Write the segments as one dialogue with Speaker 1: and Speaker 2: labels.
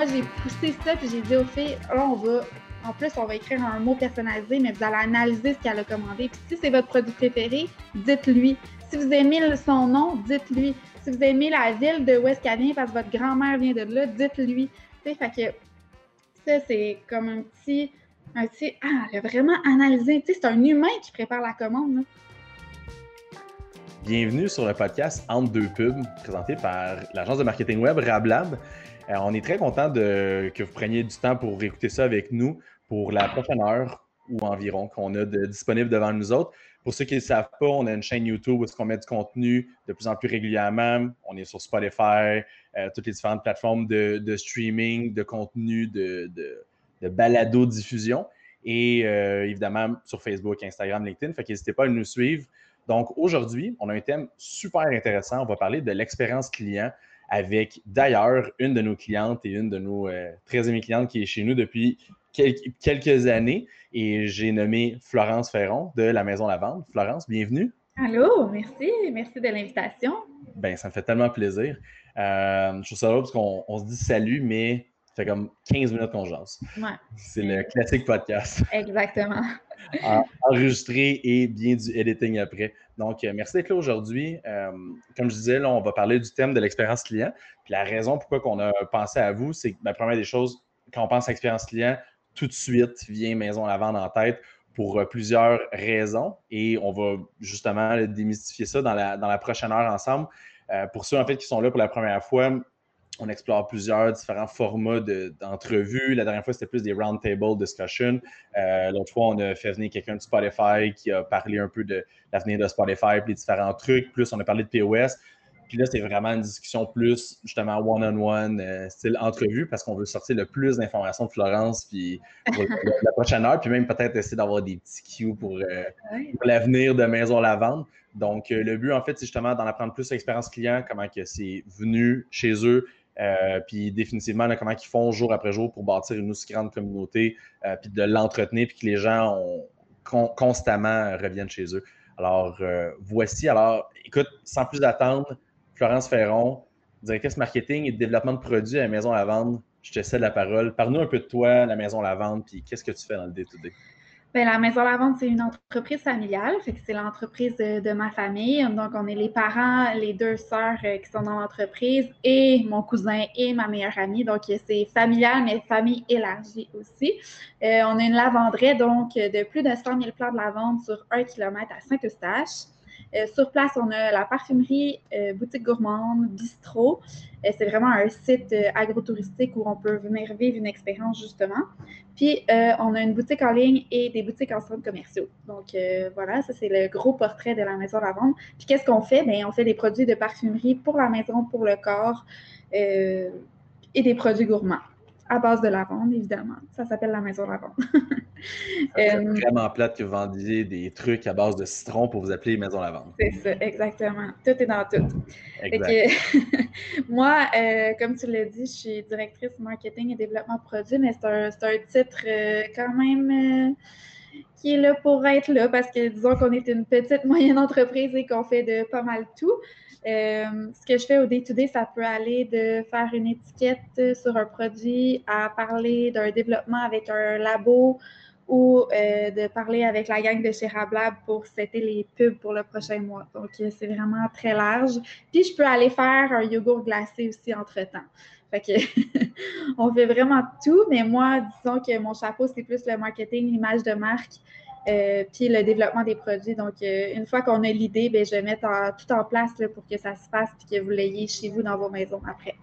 Speaker 1: Moi, j'ai poussé ça, puis j'ai dit aux filles, là, on va, en plus, on va écrire un mot personnalisé, mais vous allez analyser ce qu'elle a commandé. Puis si c'est votre produit préféré, dites-lui. Si vous aimez son nom, dites-lui. Si vous aimez la ville de où est-ce qu'elle vient parce que votre grand-mère vient de là, dites-lui. Tu sais, fait que ça, c'est comme un petit, un petit, ah, elle a vraiment analysé. Tu sais, c'est un humain qui prépare la commande.
Speaker 2: Bienvenue sur le podcast Entre deux pubs, présenté par l'agence de marketing web Rablab. Euh, on est très content de, que vous preniez du temps pour écouter ça avec nous pour la prochaine heure ou environ qu'on a de, disponible devant nous autres. Pour ceux qui ne le savent pas, on a une chaîne YouTube où on met du contenu de plus en plus régulièrement. On est sur Spotify, euh, toutes les différentes plateformes de, streaming, de contenu, de, de balado-diffusion. Et euh, évidemment sur Facebook, Instagram, LinkedIn. Fait n'hésitez pas à nous suivre. Donc aujourd'hui, on a un thème super intéressant. On va parler de l'expérience client avec d'ailleurs une de nos clientes et une de nos euh, très aimées clientes qui est chez nous depuis quelques années. Et j'ai nommé Florence Ferron de la Maison Lavande. Florence, bienvenue.
Speaker 1: Allô, merci. Merci de l'invitation.
Speaker 2: Ben, ça me fait tellement plaisir. Euh, je trouve ça drôle parce qu'on se dit salut, mais ça fait comme 15 minutes qu'on jase.
Speaker 1: Ouais.
Speaker 2: C'est le classique podcast.
Speaker 1: Exactement.
Speaker 2: enregistré et bien du editing après. Donc, euh, merci d'être là aujourd'hui. Euh, comme je disais, là, on va parler du thème de l'expérience client. Puis la raison pourquoi on a pensé à vous, c'est que la première des choses, quand on pense à expérience client, tout de suite vient Maison à vendre en tête pour euh, plusieurs raisons. Et on va justement démystifier ça dans la, dans la prochaine heure ensemble. pour ceux en fait qui sont là pour la première fois, on explore plusieurs différents formats d'entrevues. la dernière fois, c'était plus des roundtable discussions. Euh, L'autre fois, on a fait venir quelqu'un de Spotify qui a parlé un peu de l'avenir de Spotify, puis les différents trucs. Plus, on a parlé de POS. Puis là, c'est vraiment une discussion plus, justement, one-on-one, euh, style entrevue, parce qu'on veut sortir le plus d'informations de Florence, puis pour la prochaine heure, puis même peut-être essayer d'avoir des petits cues pour, euh, l'avenir de Maison Lavande. Donc, euh, le but, en fait, c'est justement d'en apprendre plus l'expérience client, comment que c'est venu chez eux, euh, puis définitivement, comment ils font jour après jour pour bâtir une aussi grande communauté, euh, puis de l'entretenir, puis que les gens constamment reviennent chez eux. Alors, euh, voici. Alors, écoute, sans plus attendre, Florence Ferron, directrice marketing et développement de produits à la Maison Lavande. Je te cède la parole. Parle-nous un peu de toi, la Maison Lavande, puis qu'est-ce que tu fais dans le day-to-day?
Speaker 1: Bien, la Maison Lavande, c'est une entreprise familiale, c'est l'entreprise de, ma famille. Donc, on est les parents, les deux sœurs euh, qui sont dans l'entreprise et mon cousin et ma meilleure amie. Donc, c'est familial, mais famille élargie aussi. Euh, on a une lavanderie, donc, de plus de 100 000 plants de lavande sur un kilomètre à Saint-Eustache. Euh, sur place, on a la parfumerie, euh, boutique gourmande, bistrot. Euh, c'est vraiment un site agro-touristique où on peut venir vivre une expérience justement. Puis, on a une boutique en ligne et des boutiques en centres commerciaux. Donc, voilà, ça, c'est le gros portrait de la maison à vente. Puis, qu'est-ce qu'on fait? Bien, on fait des produits de parfumerie pour la maison, pour le corps et des produits gourmands à base de lavande, évidemment. Ça s'appelle la maison lavande.
Speaker 2: C'est euh, vraiment plate que vous vendiez des trucs à base de citron pour vous appeler maison lavande.
Speaker 1: C'est ça, exactement. Tout est dans tout. moi, euh, comme tu l'as dit, je suis directrice marketing et développement produit, mais c'est un, un, titre euh, quand même qui est là pour être là parce que disons qu'on est une petite moyenne entreprise et qu'on fait de pas mal tout. Euh, ce que je fais au day-to-day, ça peut aller de faire une étiquette sur un produit à parler d'un développement avec un labo ou euh, de parler avec la gang de chez Rablab pour setter les pubs pour le prochain mois. Donc, euh, c'est vraiment très large. Puis, je peux aller faire un yogourt glacé aussi entre-temps. Fait que, on fait vraiment tout, mais moi, disons que mon chapeau, c'est plus le marketing, l'image de marque, euh, puis le développement des produits. Donc, euh, une fois qu'on a l'idée, ben, je vais mettre tout en place pour que ça se fasse et que vous l'ayez chez vous dans vos maisons après.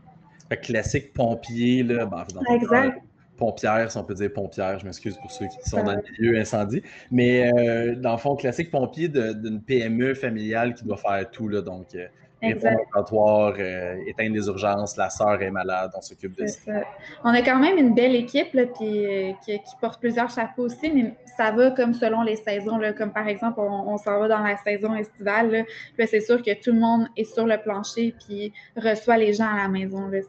Speaker 2: classique pompier, là, ben,
Speaker 1: exact.
Speaker 2: pompière, si on peut dire pompière, je m'excuse pour ceux qui sont dans le milieu incendie. Mais euh, dans le fond, classique pompier d'une PME familiale qui doit faire tout. Là, donc, Exact. Euh, éteindre les urgences, la sœur est malade, on s'occupe de ça.
Speaker 1: On a quand même une belle équipe là, euh, qui, porte plusieurs chapeaux aussi, mais ça va comme selon les saisons. Là, comme par exemple, on, s'en va dans la saison estivale. c'est sûr que tout le monde est sur le plancher puis reçoit les gens à la maison. Là,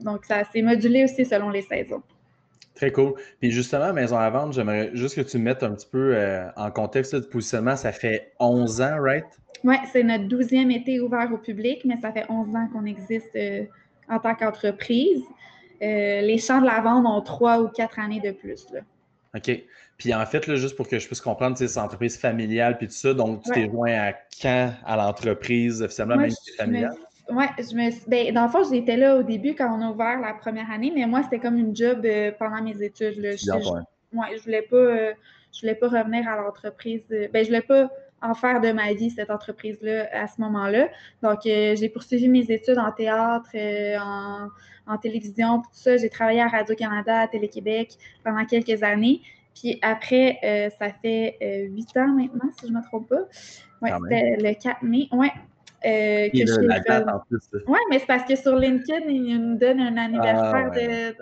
Speaker 1: donc, ça c'est modulé aussi selon les saisons.
Speaker 2: Très cool. Puis justement, Maison à vendre, j'aimerais juste que tu mettes un petit peu euh, en contexte de positionnement. Ça fait 11 ans, right?
Speaker 1: Oui, c'est notre douzième été ouvert au public, mais ça fait 11 ans qu'on existe euh, en tant qu'entreprise. les champs de la vente ont trois ou quatre années de plus. Là.
Speaker 2: OK. Puis en fait, là, juste pour que je puisse comprendre, c'est entreprise familiale puis tout ça, donc tu t'es joint à quand? À l'entreprise officiellement, même si c'est familial?
Speaker 1: Oui, je me ben, dans le fond, j'étais là au début quand on a ouvert la première année, mais moi, c'était comme une job euh, pendant mes études. Là. Je, je, voulais pas, euh, je voulais pas revenir à l'entreprise. Euh, ben, je voulais pas en faire de ma vie, cette entreprise-là, à ce moment-là. Donc, j'ai poursuivi mes études en théâtre, en, en, télévision, tout ça. J'ai travaillé à Radio-Canada, à Télé-Québec pendant quelques années. Puis après, ça fait huit ans maintenant, si je ne me trompe pas. Oui, c'était le 4 mai. Ouais, euh, Oui, mais c'est parce que sur LinkedIn, ils nous donnent un anniversaire ah, de.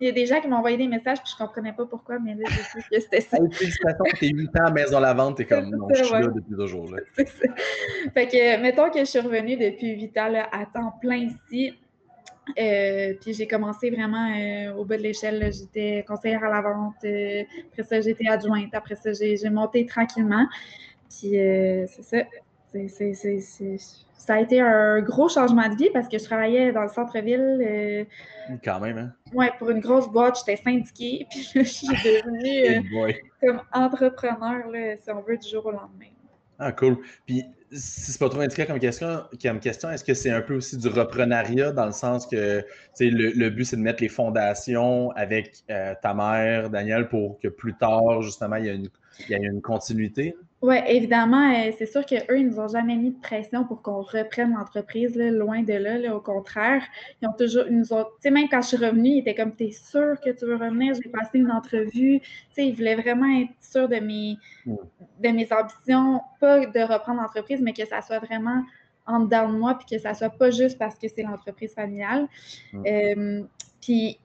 Speaker 1: Il y a des gens qui m'ont envoyé des messages, puis je ne comprenais pas pourquoi, mais là, je sais que c'était ça.
Speaker 2: Félicitations, t'es 8 ans à Maison la vente, t'es comme non, je suis là depuis deux jours. Là.
Speaker 1: Fait que, mettons que je suis revenue depuis 8 ans là, à temps plein ici. Euh, puis j'ai commencé vraiment euh, au bas de l'échelle. J'étais conseillère à la vente. Euh, après ça, j'étais adjointe. Après ça, j'ai monté tranquillement. Puis c'est ça ça a été un gros changement de vie parce que je travaillais dans le centre-ville. Euh,
Speaker 2: Quand même, hein?
Speaker 1: Oui, pour une grosse boîte, j'étais syndiquée. Puis je suis devenue euh, comme entrepreneur, là, si on veut, du jour au lendemain.
Speaker 2: Ah, cool. Puis, si c'est pas trop indiqué comme question, comme question est-ce que c'est un peu aussi du reprenariat dans le sens que le, le but, c'est de mettre les fondations avec euh, ta mère, Daniel, pour que plus tard, justement, il y ait une, il y a une continuité?
Speaker 1: Oui, évidemment, euh, c'est sûr qu'eux, ils nous ont jamais mis de pression pour qu'on reprenne l'entreprise, loin de là, au contraire. Ils ont toujours, ils nous ont, tu sais, même quand je suis revenue, ils étaient comme, t'es sûr que tu veux revenir? J'ai passé une entrevue. Tu sais, ils voulaient vraiment être sûrs de mes, mm. de mes ambitions, pas de reprendre l'entreprise, mais que ça soit vraiment en dedans de moi, puis que ça soit pas juste parce que c'est l'entreprise familiale. Mm. Euh, puis,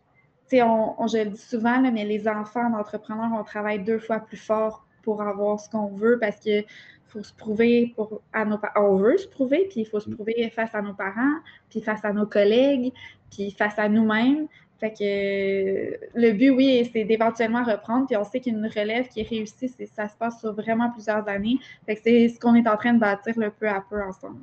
Speaker 1: tu sais, on, je le dis souvent, mais les enfants d'entrepreneurs, on travaille deux fois plus fort pour avoir ce qu'on veut parce que faut se prouver pour à nos on veut se prouver puis il faut se mm. prouver face à nos parents puis face à nos collègues puis face à nous-mêmes fait que le but oui c'est d'éventuellement reprendre puis on sait qu'une relève qui est réussie ça se passe sur vraiment plusieurs années fait que c'est ce qu'on est en train de bâtir le peu à peu ensemble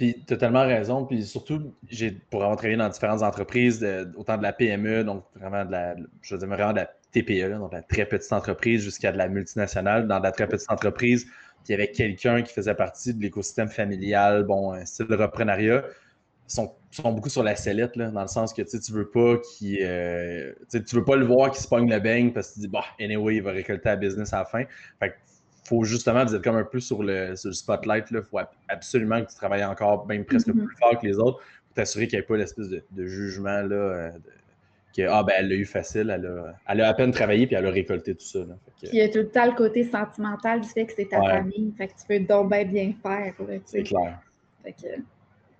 Speaker 2: puis, tu as tellement raison. Puis surtout, j'ai pour avoir travaillé dans différentes entreprises, autant de la PME, donc vraiment de la, je veux dire, vraiment de la TPE, donc la très petite entreprise, jusqu'à de la multinationale. Dans la très petite entreprise, il y avait quelqu'un qui faisait partie de l'écosystème familial, bon, un style de reprenariat. Ils sont, sont, beaucoup sur la sellette, là, dans le sens que tu veux pas qu'il. Euh, tu veux pas le voir qui se pogne le beigne parce que tu dis, bah, anyway, il va récolter la business à la fin. Fait faut justement, vous êtes comme un peu sur le, spotlight. Il faut absolument que tu travailles encore, même presque mm-hmm. plus fort que les autres, pour t'assurer qu'il n'y ait pas l'espèce de, jugement là, euh, que ah, ben, elle l'a eu facile, elle a, elle a, à peine travaillé puis elle a récolté tout ça.
Speaker 1: il y a tout le temps le côté sentimental du fait que c'est ta famille. Fait que tu peux donc bien, bien faire.
Speaker 2: C'est clair.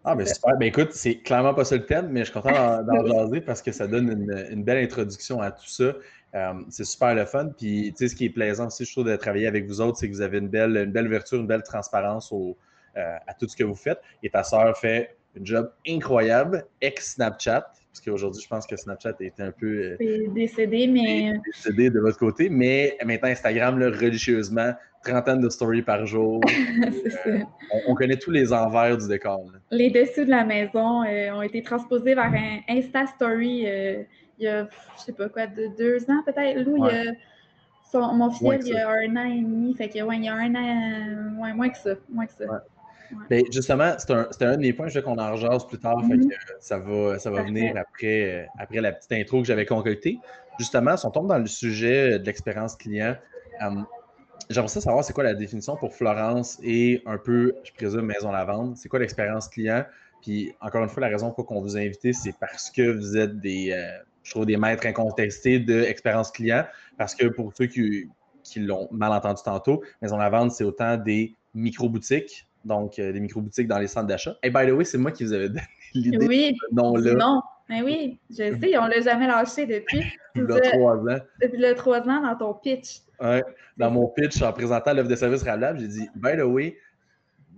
Speaker 2: ah, ben super. Ben écoute, c'est clairement pas ça le thème, mais je suis content d'en jaser parce que ça donne une, une, belle introduction à tout ça. Euh, c'est super le fun. Puis, tu sais, ce qui est plaisant aussi, je trouve, de travailler avec vous autres, c'est que vous avez une belle, une belle ouverture, une belle transparence au, euh, à tout ce que vous faites. Et ta sœur fait un job incroyable, ex-Snapchat, parce qu'aujourd'hui, je pense que Snapchat est un peu.
Speaker 1: Euh, décédé, mais.
Speaker 2: Décédé de votre côté, mais maintenant, Instagram, là, religieusement, trentaine de stories par jour. ça. On, connaît tous les envers du décor.
Speaker 1: Les dessous de la maison ont été transposés vers un Insta Story il y a, je sais pas quoi, de deux ans peut-être. Lou, il y a son, mon fils, il y a un an et demi. Fait que, ouais, il y a un an, ouais, moins que ça. Moins que ça.
Speaker 2: Ben, justement, c'était un, un, des points, je veux qu'on en rejase plus tard, fait mm-hmm. que ça va, ça va venir après, après la petite intro que j'avais concoctée. Justement, si on tombe dans le sujet de l'expérience client, euh, j'aimerais savoir c'est quoi la définition pour Florence et un peu, je présume, Maison la vente. C'est quoi l'expérience client? Puis, encore une fois, la raison pour qu'on vous a invité, c'est parce que vous êtes des, euh, je trouve, des maîtres incontestés d'expérience client parce que pour ceux qui, l'ont mal entendu tantôt, Maison la vente, c'est autant des micro-boutiques, donc euh, des micro-boutiques dans les centres d'achat. Et by the way, c'est moi qui vous avais donné l'idée
Speaker 1: oui, nom-là. Non, mais oui, je sais, on ne l'a jamais lâché depuis.
Speaker 2: depuis le trois ans.
Speaker 1: Depuis le trois ans dans ton pitch.
Speaker 2: Oui, dans mon pitch, en présentant l'offre de service Rablab, j'ai dit, by the way,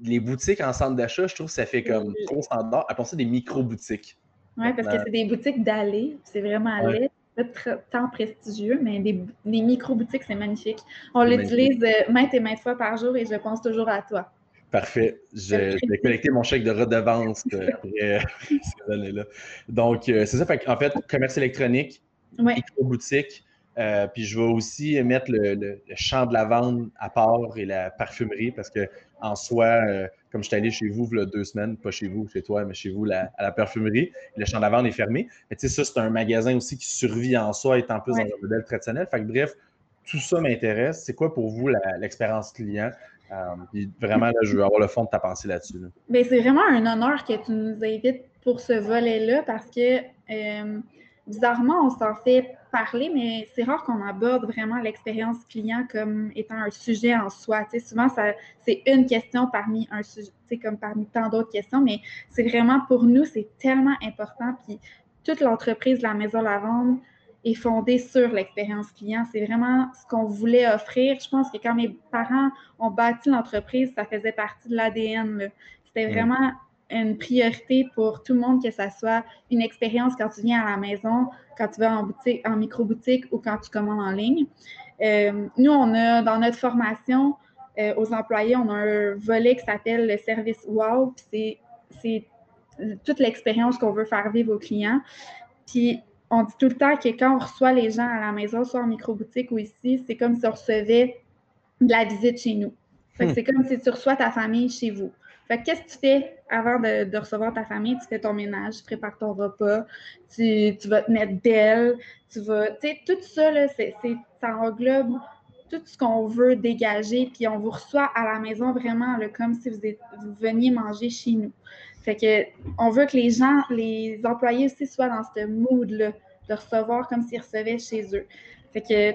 Speaker 2: les boutiques en centre d'achat, je trouve que ça fait comme trop standard. Appelons ça des micro-boutiques.
Speaker 1: Oui, parce que c'est des boutiques d'allées. C'est vraiment allées. Pas tant prestigieux, mais des, micro-boutiques, c'est magnifique. On l'utilise euh, maintes et maintes fois par jour et je pense toujours à toi.
Speaker 2: Parfait. Je, vais collecter mon chèque de redevance euh, après ces années-là. Donc, c'est ça. en fait, commerce électronique, micro-boutique, euh, puis je vais aussi mettre le, champ de lavande à part et la parfumerie parce que en soi, euh, comme je suis allé chez vous il y a deux semaines, pas chez vous, chez toi, mais chez vous à la parfumerie, le champ de lavande est fermé. Mais tu sais, ça, c'est un magasin aussi qui survit en soi, étant plus dans un modèle traditionnel. Fait que bref, tout ça m'intéresse. C'est quoi pour vous l'expérience client? Euh, vraiment, là, je veux avoir le fond de ta pensée là-dessus.
Speaker 1: Ben, c'est vraiment un honneur que tu nous invites pour ce volet-là parce que bizarrement, on s'en fait parler, mais c'est rare qu'on aborde vraiment l'expérience client comme étant un sujet en soi. souvent, c'est une question parmi un sujet, comme parmi tant d'autres questions, mais c'est vraiment pour nous, c'est tellement important. Puis toute l'entreprise de la Maison Lavande est fondée sur l'expérience client. C'est vraiment ce qu'on voulait offrir. Je pense que quand mes parents ont bâti l'entreprise, ça faisait partie de l'ADN. C'était vraiment une priorité pour tout le monde que ça soit une expérience quand tu viens à la maison, quand tu vas en boutique, en micro-boutique ou quand tu commandes en ligne. Euh, nous, on a dans notre formation euh, aux employés, on a un volet qui s'appelle le service Wow. C'est toute l'expérience qu'on veut faire vivre aux clients. Puis on dit tout le temps que quand on reçoit les gens à la maison, soit en micro-boutique ou ici, c'est comme si on recevait de la visite chez nous. Hmm. C'est comme si tu reçois ta famille chez vous. Fait qu'est-ce que tu fais avant de, recevoir ta famille? Tu fais ton ménage, tu prépares ton repas, tu, vas te mettre belle, tu vas. Tu sais, tout ça, là, c'est, ça englobe tout ce qu'on veut dégager, puis on vous reçoit à la maison vraiment comme si vous, vous veniez manger chez nous. Fait que on veut que les gens, les employés aussi soient dans ce mood-là, de recevoir comme s'ils recevaient chez eux. Fait que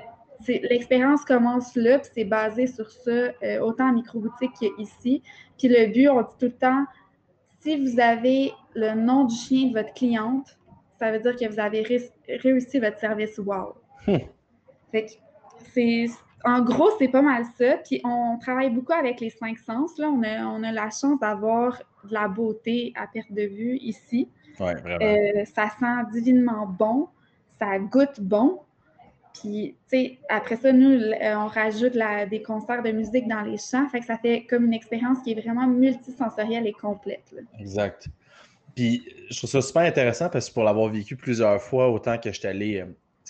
Speaker 1: l'expérience commence là, puis c'est basé sur ça, euh, autant en micro-boutique qu'ici. Puis le but, on dit tout le temps, si vous avez le nom du chien de votre cliente, ça veut dire que vous avez réussi votre service wow. Hmm. Fait que c'est, en gros, c'est pas mal ça. Puis on travaille beaucoup avec les cinq sens. Là. On, a, on a la chance d'avoir de la beauté à perte de vue ici.
Speaker 2: Ouais, vraiment. Euh,
Speaker 1: ça sent divinement bon, ça goûte bon. Puis, tu sais, après ça, nous, euh, on rajoute des concerts de musique dans les champs. Fait que ça fait comme une expérience qui est vraiment multisensorielle et complète.
Speaker 2: Exact. Puis, je trouve ça super intéressant parce que pour l'avoir vécu plusieurs fois, autant que je suis allé, euh,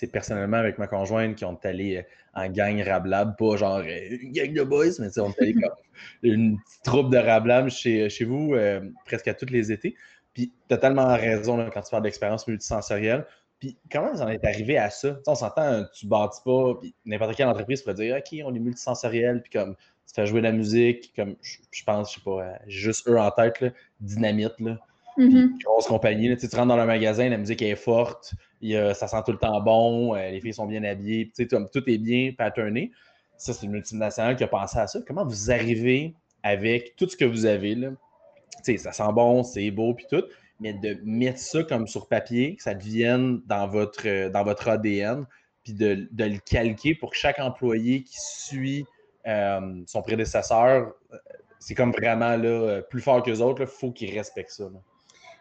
Speaker 2: personnellement avec ma conjointe, qui ont allé euh, en gang rablab, pas genre une gang de boys, mais on est allé comme une petite troupe de rablab chez, chez vous presque à tous les étés. Puis, totalement raison quand tu parles d'expérience multisensorielle. Puis comment vous en êtes arrivé à ça? on s'entend, tu bâtis pas, puis n'importe quelle entreprise pourrait dire OK, on est multisensoriel, puis comme tu fais jouer de la musique, comme je, pense, je sais pas, juste eux en tête, là, dynamite, là. Mm-hmm. Grosse compagnie. tu rentres dans le magasin, la musique est forte, ça sent tout le temps bon, euh, les filles sont bien habillées, tout est bien patterné. Ça, c'est une multinationale qui a pensé à ça. Comment vous arrivez avec tout ce que vous avez là? ça sent bon, c'est beau, puis tout mais de mettre ça comme sur papier, que ça devienne dans votre, euh, dans votre ADN, puis de, le calquer pour chaque employé qui suit euh, son prédécesseur, c'est comme vraiment là, plus fort que les autres, il faut qu'ils respectent ça.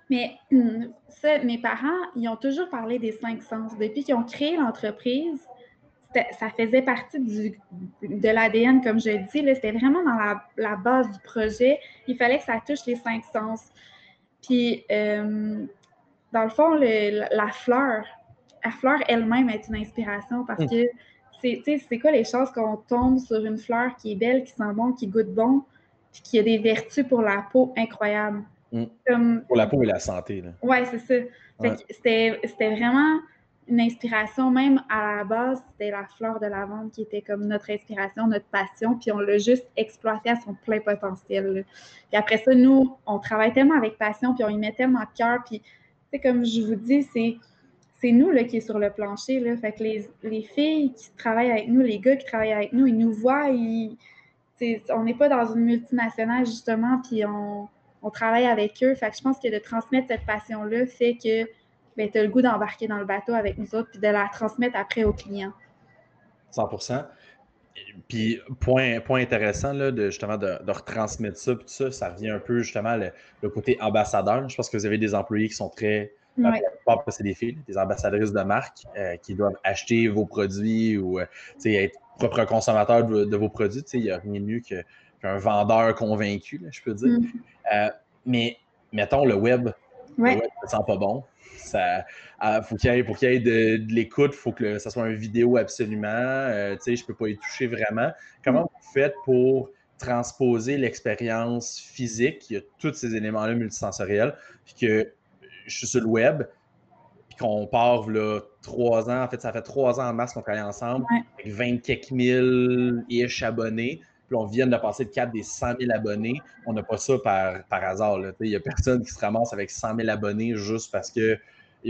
Speaker 1: Mais hum, ça, mes parents, ils ont toujours parlé des cinq sens. Depuis qu'ils ont créé l'entreprise, ça faisait partie du, de l'ADN, comme je dis. C'était vraiment dans la, la, base du projet. Il fallait que ça touche les cinq sens. Puis, euh, dans le fond, la fleur, la fleur elle-même est une inspiration parce mm. que c'est quoi les chances qu'on tombe sur une fleur qui est belle, qui sent bon, qui goûte bon, puis qui a des vertus pour la peau incroyables?
Speaker 2: Mm. pour la peau et la santé.
Speaker 1: Oui, c'est ça. C'était vraiment une inspiration, même à la base, c'était la fleur de lavande qui était comme notre inspiration, notre passion, puis on l'a juste exploité à son plein potentiel. Puis après ça, nous, on travaille tellement avec passion, puis on y met tellement de cœur, puis c'est comme je vous dis, c'est c'est nous là, qui est sur le plancher. Là. Fait que les, les, filles qui travaillent avec nous, les gars qui travaillent avec nous, ils nous voient, ils, on n'est pas dans une multinationale justement, puis on, on travaille avec eux. Fait que je pense que de transmettre cette passion-là fait que ben, tu as le goût d'embarquer dans le bateau avec nous autres puis de la transmettre après aux clients.
Speaker 2: 100% puis, point, point intéressant, là, de, justement, de, retransmettre ça, puis tout ça, ça revient un peu, justement, le, côté ambassadeur. Je pense que vous avez des employés qui sont très. Ouais. Pas c'est des filles, des ambassadrices de marque euh, qui doivent acheter vos produits ou euh, être propre consommateur de, vos produits. Il n'y a rien de mieux que qu'un vendeur convaincu, je peux dire. Mm. Euh, mais mettons le web, le web, ça sent pas bon. Ça, ah, faut qu'il y ait, pour qu'il y ait de, l'écoute, il faut que ça soit une vidéo absolument. Euh, tu sais, je peux pas y toucher vraiment. Comment mm. vous faites pour transposer l'expérience physique, il y a tous ces éléments-là multisensoriels, puis que je suis sur le web, puis qu'on part là, trois ans, en fait, ça fait trois ans en mars qu'on travaille ensemble, avec 20 quelques mille ish abonnés, puis on vient de passer le cap des 100 000 abonnés. On n'a pas ça par, par hasard. Il n'y a personne qui se ramasse avec 100 000 abonnés juste parce qu'ils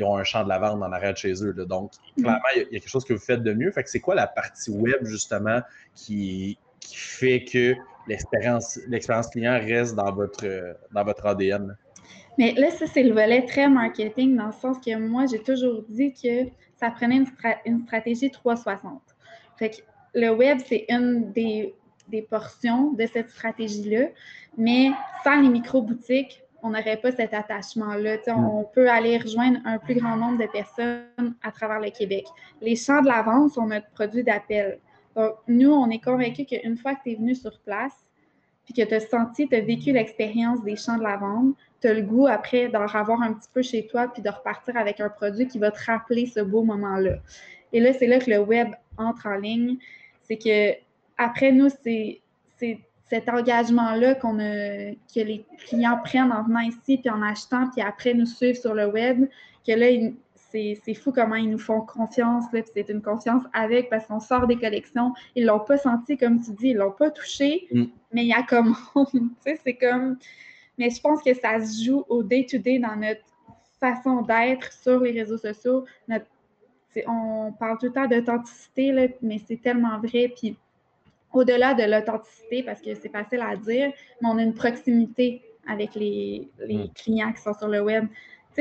Speaker 2: ont un champ de lavande en arrière de chez eux. Donc, mm. clairement, il y, a quelque chose que vous faites de mieux. Fait que c'est quoi la partie web, justement, qui, qui fait que l'expérience, l'expérience client reste dans votre, dans votre ADN?
Speaker 1: Mais là, ça, c'est le volet très marketing, dans le sens que moi, j'ai toujours dit que ça prenait une, stratégie 360. Fait que le web, c'est une des, portions de cette stratégie-là, mais sans les micro-boutiques, on n'aurait pas cet attachement-là. Mm. On peut aller rejoindre un plus grand nombre de personnes à travers le Québec. Les champs de la vente sont notre produit d'appel. Donc, nous, on est convaincus qu'une fois que tu es venu sur place, puis que tu as senti, tu as vécu l'expérience des champs de lavande, tu as le goût après d'en avoir un petit peu chez toi, puis de repartir avec un produit qui va te rappeler ce beau moment-là. Et là, c'est là que le web entre en ligne. C'est que après nous, c'est cet engagement-là qu'on que les clients prennent en venant ici, puis en achetant, puis après nous suivent sur le web, que là, c'est fou comment ils nous font confiance. C'est une confiance avec parce qu'on sort des collections. Ils ne l'ont pas senti, comme tu dis, ils ne l'ont pas touché, mm. mais il y a comme. c'est comme. Mais je pense que ça se joue au day-to-day dans notre façon d'être sur les réseaux sociaux. on parle tout le temps d'authenticité, mais c'est tellement vrai. Puis au-delà de l'authenticité, parce que c'est facile à dire, mais on a une proximité avec les, les mm. clients qui sont sur le web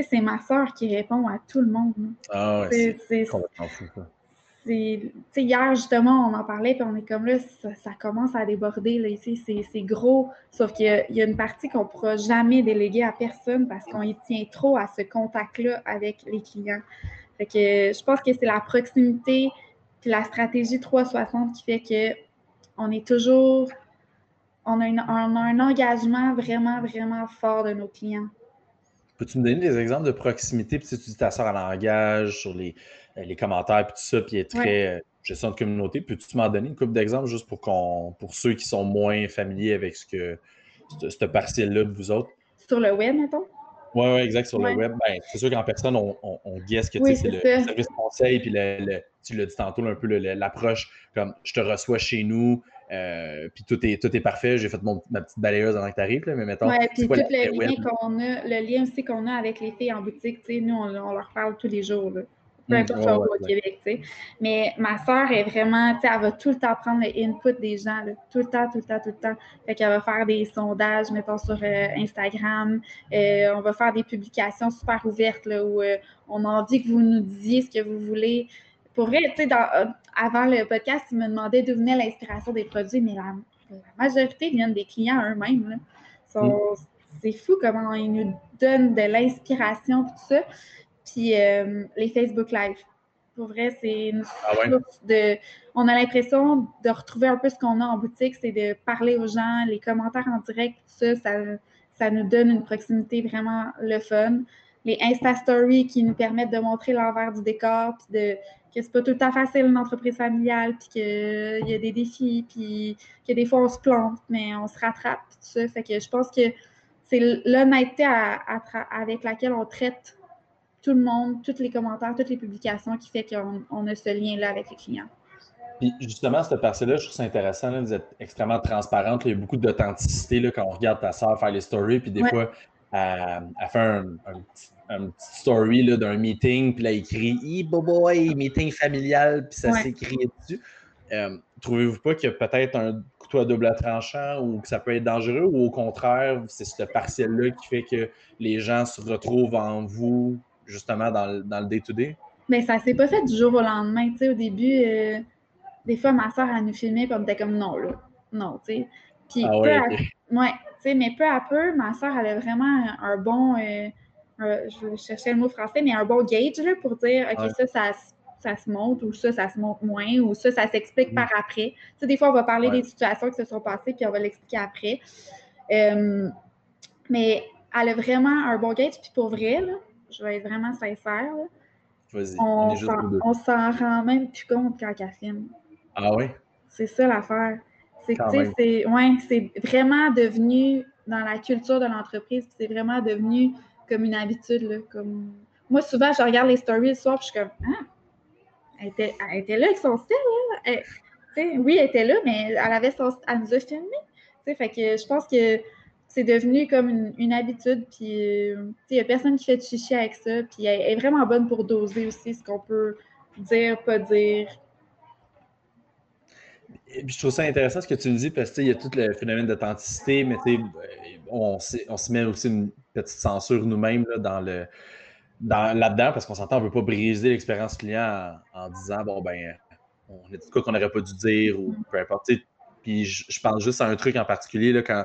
Speaker 1: c'est ma soeur qui répond à tout le monde.
Speaker 2: Ah ouais, c'est complètement fou, ça.
Speaker 1: Hier, justement, on en parlait, puis on est comme là, ça, commence à déborder. Là, ici, c'est gros. Sauf qu'il y, a une partie qu'on ne pourra jamais déléguer à personne parce qu'on y tient trop à ce contact-là avec les clients. Fait que je pense que c'est la proximité puis la stratégie 360 qui fait que on est toujours. On a, on a un engagement vraiment, vraiment fort de nos clients.
Speaker 2: Peux-tu me donner des exemples de proximité? Puis tu dis ta soeur à langage, sur les, euh, les commentaires, puis tout ça, puis est très euh, gestion de communauté. Peux-tu m'en donner une couple d'exemples juste pour qu'on pour ceux qui sont moins familiers avec ce que cette, partielle-là de vous autres?
Speaker 1: Sur le web, mettons?
Speaker 2: Oui, ouais, exact, sur le web. Ben, c'est sûr qu'en personne, on, on, on guesse que c'est le service conseil, puis le, tu l'as dit tantôt, un peu l'approche comme je te reçois chez nous, euh, puis tout est, tout est parfait. J'ai fait mon, ma petite balayeuse avant que tu arrives, mais mettons.
Speaker 1: Oui, puis tout le lien qu'on a, le lien aussi qu'on a avec les filles en boutique, nous, on, leur parle tous les jours. Là. Peu mm, importe mmh, au Québec, tu sais. Mais ma soeur est vraiment, tu sais, elle va tout le temps prendre le input des gens, là, tout le temps, tout le temps, tout le temps. Fait qu'elle va faire des sondages, mettons, sur euh, Instagram. Euh, on va faire des publications super ouvertes, là, où on a envie que vous nous disiez ce que vous voulez. Pour vrai, tu sais, avant le podcast, ils me demandaient d'où venait l'inspiration des produits, mais la, majorité viennent des clients eux-mêmes. Mm. C'est fou comment ils nous donnent de l'inspiration, tout ça. Puis euh, les Facebook Live. Pour vrai, c'est une ah de. On a l'impression de retrouver un peu ce qu'on a en boutique, c'est de parler aux gens, les commentaires en direct, tout ça, ça, nous donne une proximité vraiment le fun. Les Insta Stories qui nous permettent de montrer l'envers du décor, puis de que c'est pas tout le temps facile une entreprise familiale, puis qu'il y a des défis, puis que des fois on se plante, mais on se rattrape, tout ça. Fait que je pense que c'est l'honnêteté avec laquelle on traite tout le monde, tous les commentaires, toutes les publications qui fait qu'on a ce lien-là avec les clients.
Speaker 2: Puis justement, cette partie-là, je trouve ça intéressant. vous êtes extrêmement transparente. il y a beaucoup d'authenticité quand on regarde ta soeur faire les stories. Puis des fois, elle, fait un, petit un petit story d'un meeting, puis là, il écrit « boy, meeting familial », puis ça s'écrit dessus. Euh, trouvez-vous pas qu'il y a peut-être un couteau à double tranchant ou que ça peut être dangereux ou au contraire, c'est ce partiel-là qui fait que les gens se retrouvent en vous, justement, dans le day-to-day?
Speaker 1: Mais ça s'est pas fait du jour au lendemain. Tu sais, au début, euh, des fois, ma soeur, elle nous filmait, puis on était comme non, là. Non, tu sais. Puis, ah ouais, ouais tu sais, mais peu à peu, ma soeur, elle a vraiment un bon. Euh, je cherchais le mot français, mais un bon gauge là, pour dire, OK, ça, ça se monte, ou ça, ça se monte moins, ou ça, ça s'explique par après. Tu sais, des fois, on va parler des situations qui se sont passées, puis on va l'expliquer après. Euh, mais elle a vraiment un bon gauge, puis pour vrai, là, je vais être vraiment sincère, on, on s'en rend même plus compte quand elle filme.
Speaker 2: Ah oui?
Speaker 1: C'est ça l'affaire. C'est c'est ouais, vraiment devenu dans la culture de l'entreprise, c'est vraiment devenu comme une habitude. Là, comme... Moi, souvent, je regarde les stories le soir, puis je suis comme Ah, elle était, était là avec son style. Là. oui, elle était là, mais elle avait son elle nous a filmé. Fait que je pense que c'est devenu comme une, habitude. Puis, il n'y a personne qui fait de chichi avec ça. Puis, elle, est vraiment bonne pour doser aussi ce qu'on peut dire, pas dire.
Speaker 2: Je trouve ça intéressant ce que tu me dis parce qu'il y a tout le phénomène d'authenticité, mais on, on se met aussi une petite censure nous-mêmes dans le là-dedans parce qu'on s'entend, on ne veut pas briser l'expérience client en, disant bon ben on a dit quoi qu'on n'aurait pas dû dire ou peu importe. Puis je, je, pense juste à un truc en particulier là, quand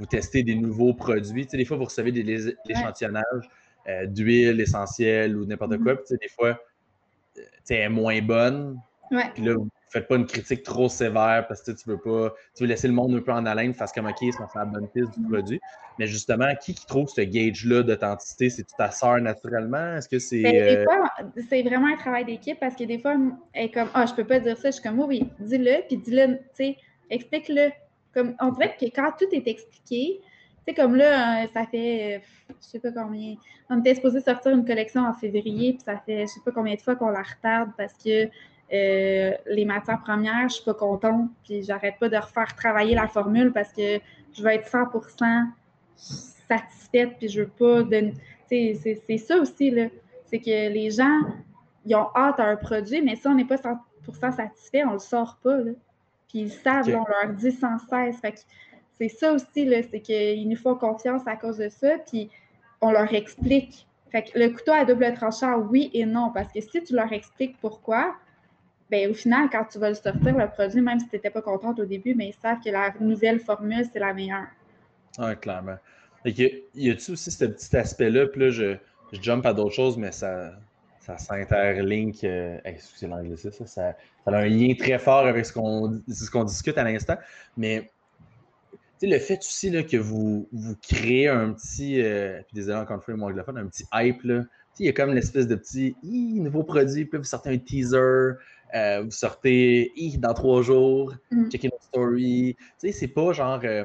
Speaker 2: vous testez des nouveaux produits. Tu sais, des fois, vous recevez des, échantillonnages euh, d'huile essentielle ou n'importe quoi. Puis, tu sais, des fois, euh, tu es moins bonne. Puis là, vous faites pas une critique trop sévère parce que tu veux pas, tu veux laisser le monde un peu en haleine face comme OK, c'est la bonne piste du produit. Mais justement, qui, qui trouve ce gauge-là d'authenticité? C'est-tu ta sœur naturellement? Est-ce que c'est.
Speaker 1: Ben, euh, c'est vraiment un travail d'équipe parce que des fois, elle est comme Ah, je peux pas dire ça. Je suis comme oui, dis-le, puis dis-le, tu sais, explique-le. Comme, on dirait que quand tout est expliqué, tu sais, comme là, euh, ça fait, je sais pas combien, on était supposé sortir une collection en février, puis ça fait, je sais pas combien de fois qu'on la retarde parce que euh, les matières premières, je suis pas contente, puis j'arrête pas de refaire travailler la formule parce que je veux être 100% satisfaite, puis je veux pas de... C'est ça aussi, là. C'est que les gens, ils ont hâte à un produit, mais si on n'est pas 100% satisfait, on le sort pas, là. Puis ils savent, on leur dit sans cesse. c'est ça aussi, c'est qu'ils nous font confiance à cause de ça, puis on leur explique. Fait que le couteau à double tranchant, oui et non, parce que si tu leur expliques pourquoi, ben au final, quand tu vas le sortir, le produit, même si tu n'étais pas contente au début, mais ils savent que la nouvelle formule, c'est la meilleure.
Speaker 2: Oui, clairement. Fait y a-tu aussi ce petit aspect-là, puis là, je, je jump à d'autres choses, mais ça, ça s'interlink. Euh, excusez l'anglicisme, ça, ça, a un lien très fort avec ce qu'on ce qu'on discute à l'instant. Mais le fait aussi là, que vous, vous créez un petit. Euh, puis désolé encore une fois, mon anglophone, un petit hype. Là. Il y a comme l'espèce de petit nouveau produit, puis vous sortez un teaser, euh, vous sortez dans trois jours, mm. checkez notre story. Tu sais, c'est pas genre euh,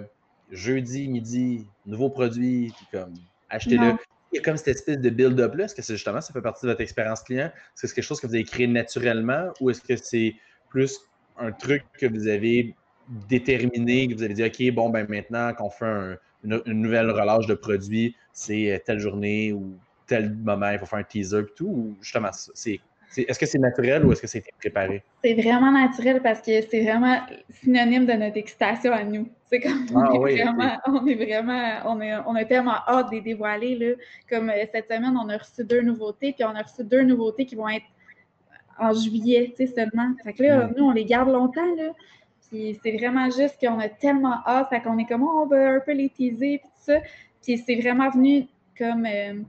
Speaker 2: jeudi, midi, nouveau produit, puis comme achetez-le il y a comme cette espèce de build-up-là? Est-ce que c'est justement, ça fait partie de votre expérience client? Est-ce que c'est quelque chose que vous avez créé naturellement ou est-ce que c'est plus un truc que vous avez déterminé, que vous avez dit, OK, bon, ben maintenant qu'on fait une, nouvelle relâche de produits, c'est euh, telle journée ou tel moment, il faut faire un teaser et tout, ou justement, c'est est-ce que c'est naturel ou est-ce que c'est préparé?
Speaker 1: C'est vraiment naturel parce que c'est vraiment synonyme de notre excitation à nous. C'est comme on, ah est vraiment, on est vraiment, on, est, on a tellement hâte de les dévoiler. Là. Comme euh, cette semaine, on a reçu deux nouveautés, puis on a reçu deux nouveautés qui vont être en juillet seulement. Fait que là, nous, on les garde longtemps. Là. Puis c'est vraiment juste qu'on a tellement hâte, fait qu'on est comme oh, on va un peu les teaser, puis tout ça. Puis c'est vraiment venu comme euh,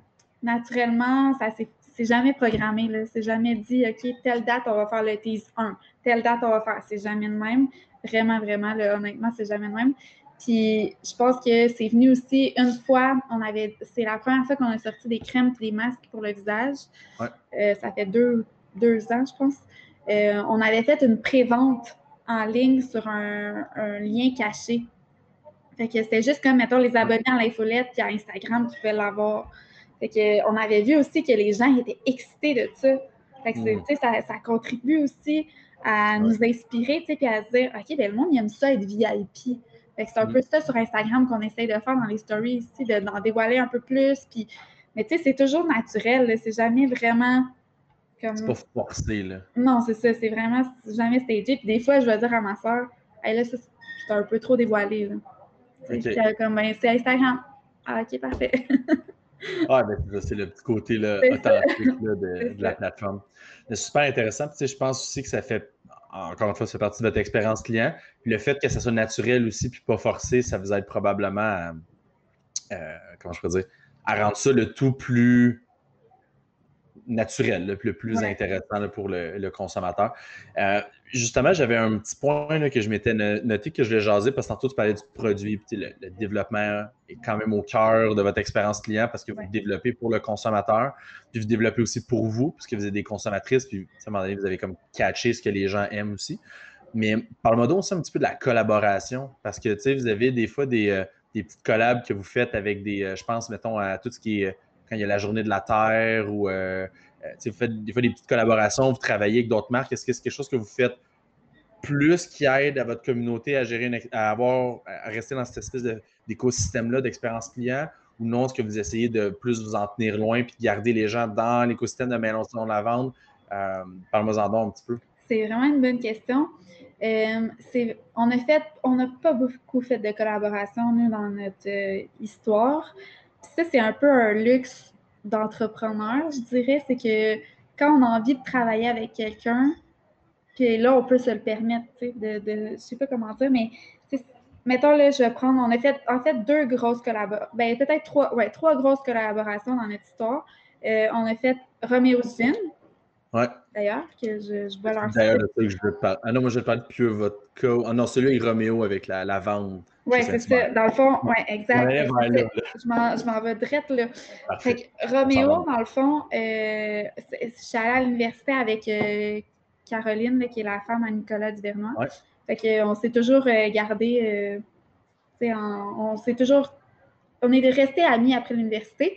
Speaker 1: naturellement, ça s'est c'est jamais programmé, là. C'est jamais dit, OK, telle date, on va faire le tease 1. Telle date, on va faire. C'est jamais le même. Vraiment, vraiment, là, honnêtement, c'est jamais le même. Puis je pense que c'est venu aussi une fois, on avait, c'est la première fois qu'on a sorti des crèmes et des masques pour le visage. Euh, ça fait deux, deux, ans, je pense. Euh, on avait fait une pré-vente en ligne sur un, un, lien caché. Fait que c'était juste comme, mettons, les abonnés à l'infolette puis à Instagram qui pouvaient l'avoir. Fait que, on avait vu aussi que les gens étaient excités de ça. Fait que, mm. ça, ça contribue aussi à nous inspirer, puis à se dire, OK, ben, le monde aime ça être VIP. Fait que c'est un mm. peu ça sur Instagram qu'on essaye de faire dans les stories ici, d'en dévoiler un peu plus. Puis, mais tu sais, c'est toujours naturel, c'est jamais vraiment comme.
Speaker 2: C'est pas forcé, là.
Speaker 1: Non, c'est ça, c'est vraiment jamais stagé. Puis des fois, je vais dire à ma soeur, hey, là, ça, c'est un peu trop dévoilé, là. Okay. comme, ben, c'est Instagram. Ah, ok, parfait.
Speaker 2: Ah, ben, c'est le petit côté là, authentique de, la plateforme. C'est super intéressant. je pense aussi que ça fait, encore une fois, c'est partie de votre expérience client. le fait que ça soit naturel aussi, puis pas forcé, ça vous aide probablement à, euh, comment je dire, à rendre ça le tout plus naturel, le plus, intéressant pour le, consommateur. Euh, justement, j'avais un petit point que je m'étais noté que je l'ai jasé parce que tantôt tu parlais du produit, le, le, développement est quand même au cœur de votre expérience client parce que vous développez pour le consommateur, puis vous développez aussi pour vous, parce que vous êtes des consommatrices, puis à un moment donné, vous avez comme catché ce que les gens aiment aussi. Mais parle-moi donc aussi un petit peu de la collaboration, parce que tu sais, vous avez des fois des, euh, des petites collabs que vous faites avec des, euh, je pense, mettons, à tout ce qui est quand il y a la journée de la Terre ou euh, euh, vous faites des fois des petites collaborations, vous travaillez avec d'autres marques. Est-ce que c'est quelque chose que vous faites plus qui aide à votre communauté à gérer, à avoir, à rester dans cette espèce d'écosystème-là d'expérience client ou non, est-ce que vous essayez de plus vous en tenir loin puis de garder les gens dans l'écosystème de Maison de la vente? Euh, Parle-moi en un petit peu.
Speaker 1: C'est vraiment une bonne question. Euh, on on n'a pas beaucoup fait de collaboration, nous, dans notre histoire ça, c'est un peu un luxe d'entrepreneur, je dirais. C'est que quand on a envie de travailler avec quelqu'un, puis là, on peut se le permettre, tu sais, de, de, je sais pas comment dire, mais mettons là, je vais prendre, on a fait en fait deux grosses collaborations, ben peut-être trois, ouais, trois grosses collaborations dans notre histoire. Euh, on a fait Romeo Gin.
Speaker 2: Ouais.
Speaker 1: D'ailleurs, que je, je vois leur
Speaker 2: D'ailleurs, je veux parler. Ah non, moi je vais parler de Pure Vodka. Ah non, celui-là est Roméo avec la, la vente.
Speaker 1: Oui, c'est ça. Dans le fond, oui, exact. je m'en vais direct là. Fait que Roméo, dans le fond, euh, je suis allée à l'université avec euh, Caroline, qui est la femme à Nicolas Duvernois. Ouais. Fait qu'on s'est toujours euh, gardé, euh, on, on s'est toujours, on est restés amis après l'université.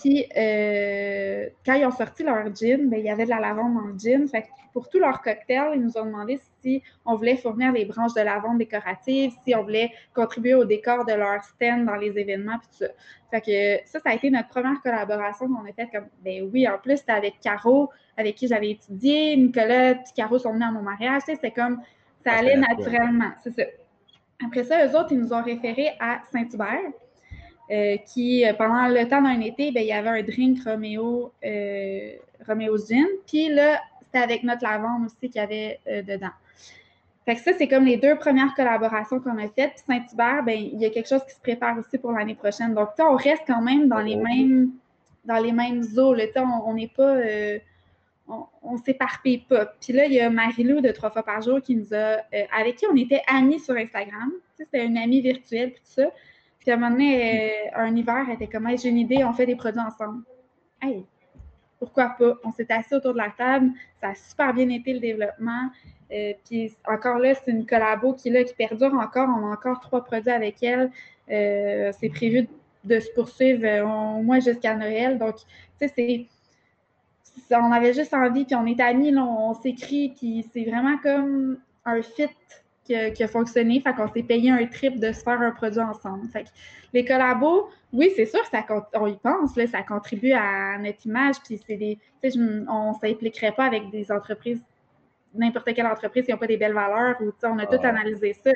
Speaker 1: Puis, euh, quand ils ont sorti leur gin, ben, il y avait de la lavande dans le gin. Fait pour tous leurs cocktails, ils nous ont demandé si on voulait fournir des branches de lavande décoratives, si on voulait contribuer au décor de leur stand dans les événements, puis tout ça. Fait que ça, ça a été notre première collaboration qu'on a faite comme, ben oui, en plus, c'était avec Caro, avec qui j'avais étudié. Nicolas et Caro sont venus à mon mariage. C'est comme, ça allait naturellement, c'est ça. Après ça, eux autres, ils nous ont référé à Saint-Hubert. Euh, qui, euh, pendant le temps d'un été, ben, il y avait un drink Roméo, euh, Roméo Gin. Puis là, c'était avec notre lavande aussi qu'il y avait dedans. Fait que ça, c'est comme les deux premières collaborations qu'on a faites. Puis Saint-Hubert, ben, il y a quelque chose qui se prépare aussi pour l'année prochaine. Donc, on reste quand même dans les mêmes, dans les mêmes eaux. On n'est pas. on, ne s'éparpille pas. Puis là, il y a Marie-Lou de Trois fois par jour qui nous a. avec qui on était amis sur Instagram. C'était une amie virtuelle, puis tout ça. Puis à un moment donné, euh, un hiver, était comme j'ai une idée, on fait des produits ensemble. Hey, pourquoi pas? On s'est assis autour de la table, ça a super bien été le développement. Euh, puis encore là, c'est une collabo qui, là, qui perdure encore. On a encore trois produits avec elle. Euh, c'est prévu de se poursuivre au moins jusqu'à Noël. Donc, tu sais, c'est. On avait juste envie, puis on est amis, on s'écrit, puis c'est vraiment comme un fit qui a, fonctionné. Fait qu'on s'est payé un trip de se faire un produit ensemble. Fait que les collabos, oui, c'est sûr, ça, on y pense, là, ça contribue à notre image. Puis c'est des. on ne s'impliquerait pas avec des entreprises, n'importe quelle entreprise qui n'ont pas des belles valeurs. Ou, on a tout ah. analysé ça.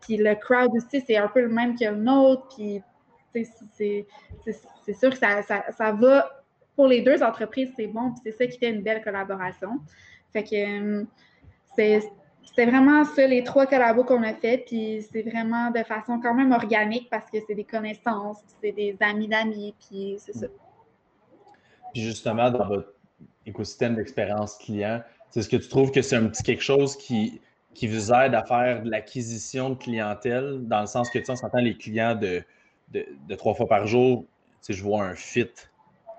Speaker 1: Puis le crowd aussi, c'est un peu le même que le nôtre. Puis c'est sûr que ça, ça, va. Pour les deux entreprises, c'est bon. Puis c'est ça qui fait une belle collaboration. Fait que hum, c'est c'était vraiment ça, les trois collabos qu'on a fait, puis c'est vraiment de façon quand même organique parce que c'est des connaissances, c'est des amis d'amis, puis c'est ça.
Speaker 2: Puis justement, dans votre écosystème d'expérience client, c'est ce que tu trouves que c'est un petit quelque chose qui, qui vous aide à faire de l'acquisition de clientèle, dans le sens que tu sais, on s'entend les clients de, de, trois fois par jour, tu sais, je vois un fit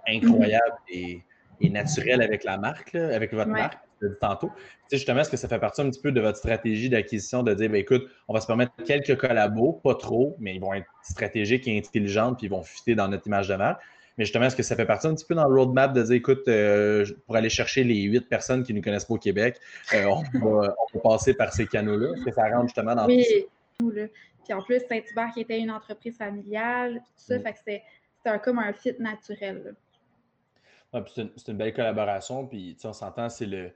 Speaker 2: incroyable et, naturel avec la marque, avec votre marque dit tantôt. justement, est-ce que ça fait partie un petit peu de votre stratégie d'acquisition de dire, ben, écoute, on va se permettre quelques collabos, pas trop, mais ils vont être stratégiques et intelligents, puis ils vont fitter dans notre image de marque. Mais justement, est-ce que ça fait partie un petit peu dans le roadmap de dire, écoute, euh, pour aller chercher les huit personnes qui ne nous connaissent pas au Québec, euh, on, va, passer par ces canaux-là? Est-ce que ça rentre justement dans
Speaker 1: oui. tout ça? Puis en plus, Saint-Hubert qui était une entreprise familiale, tout ça, mm. fait que c'est comme un fit naturel
Speaker 2: c'est une, belle collaboration, puis on s'entend, c'est le.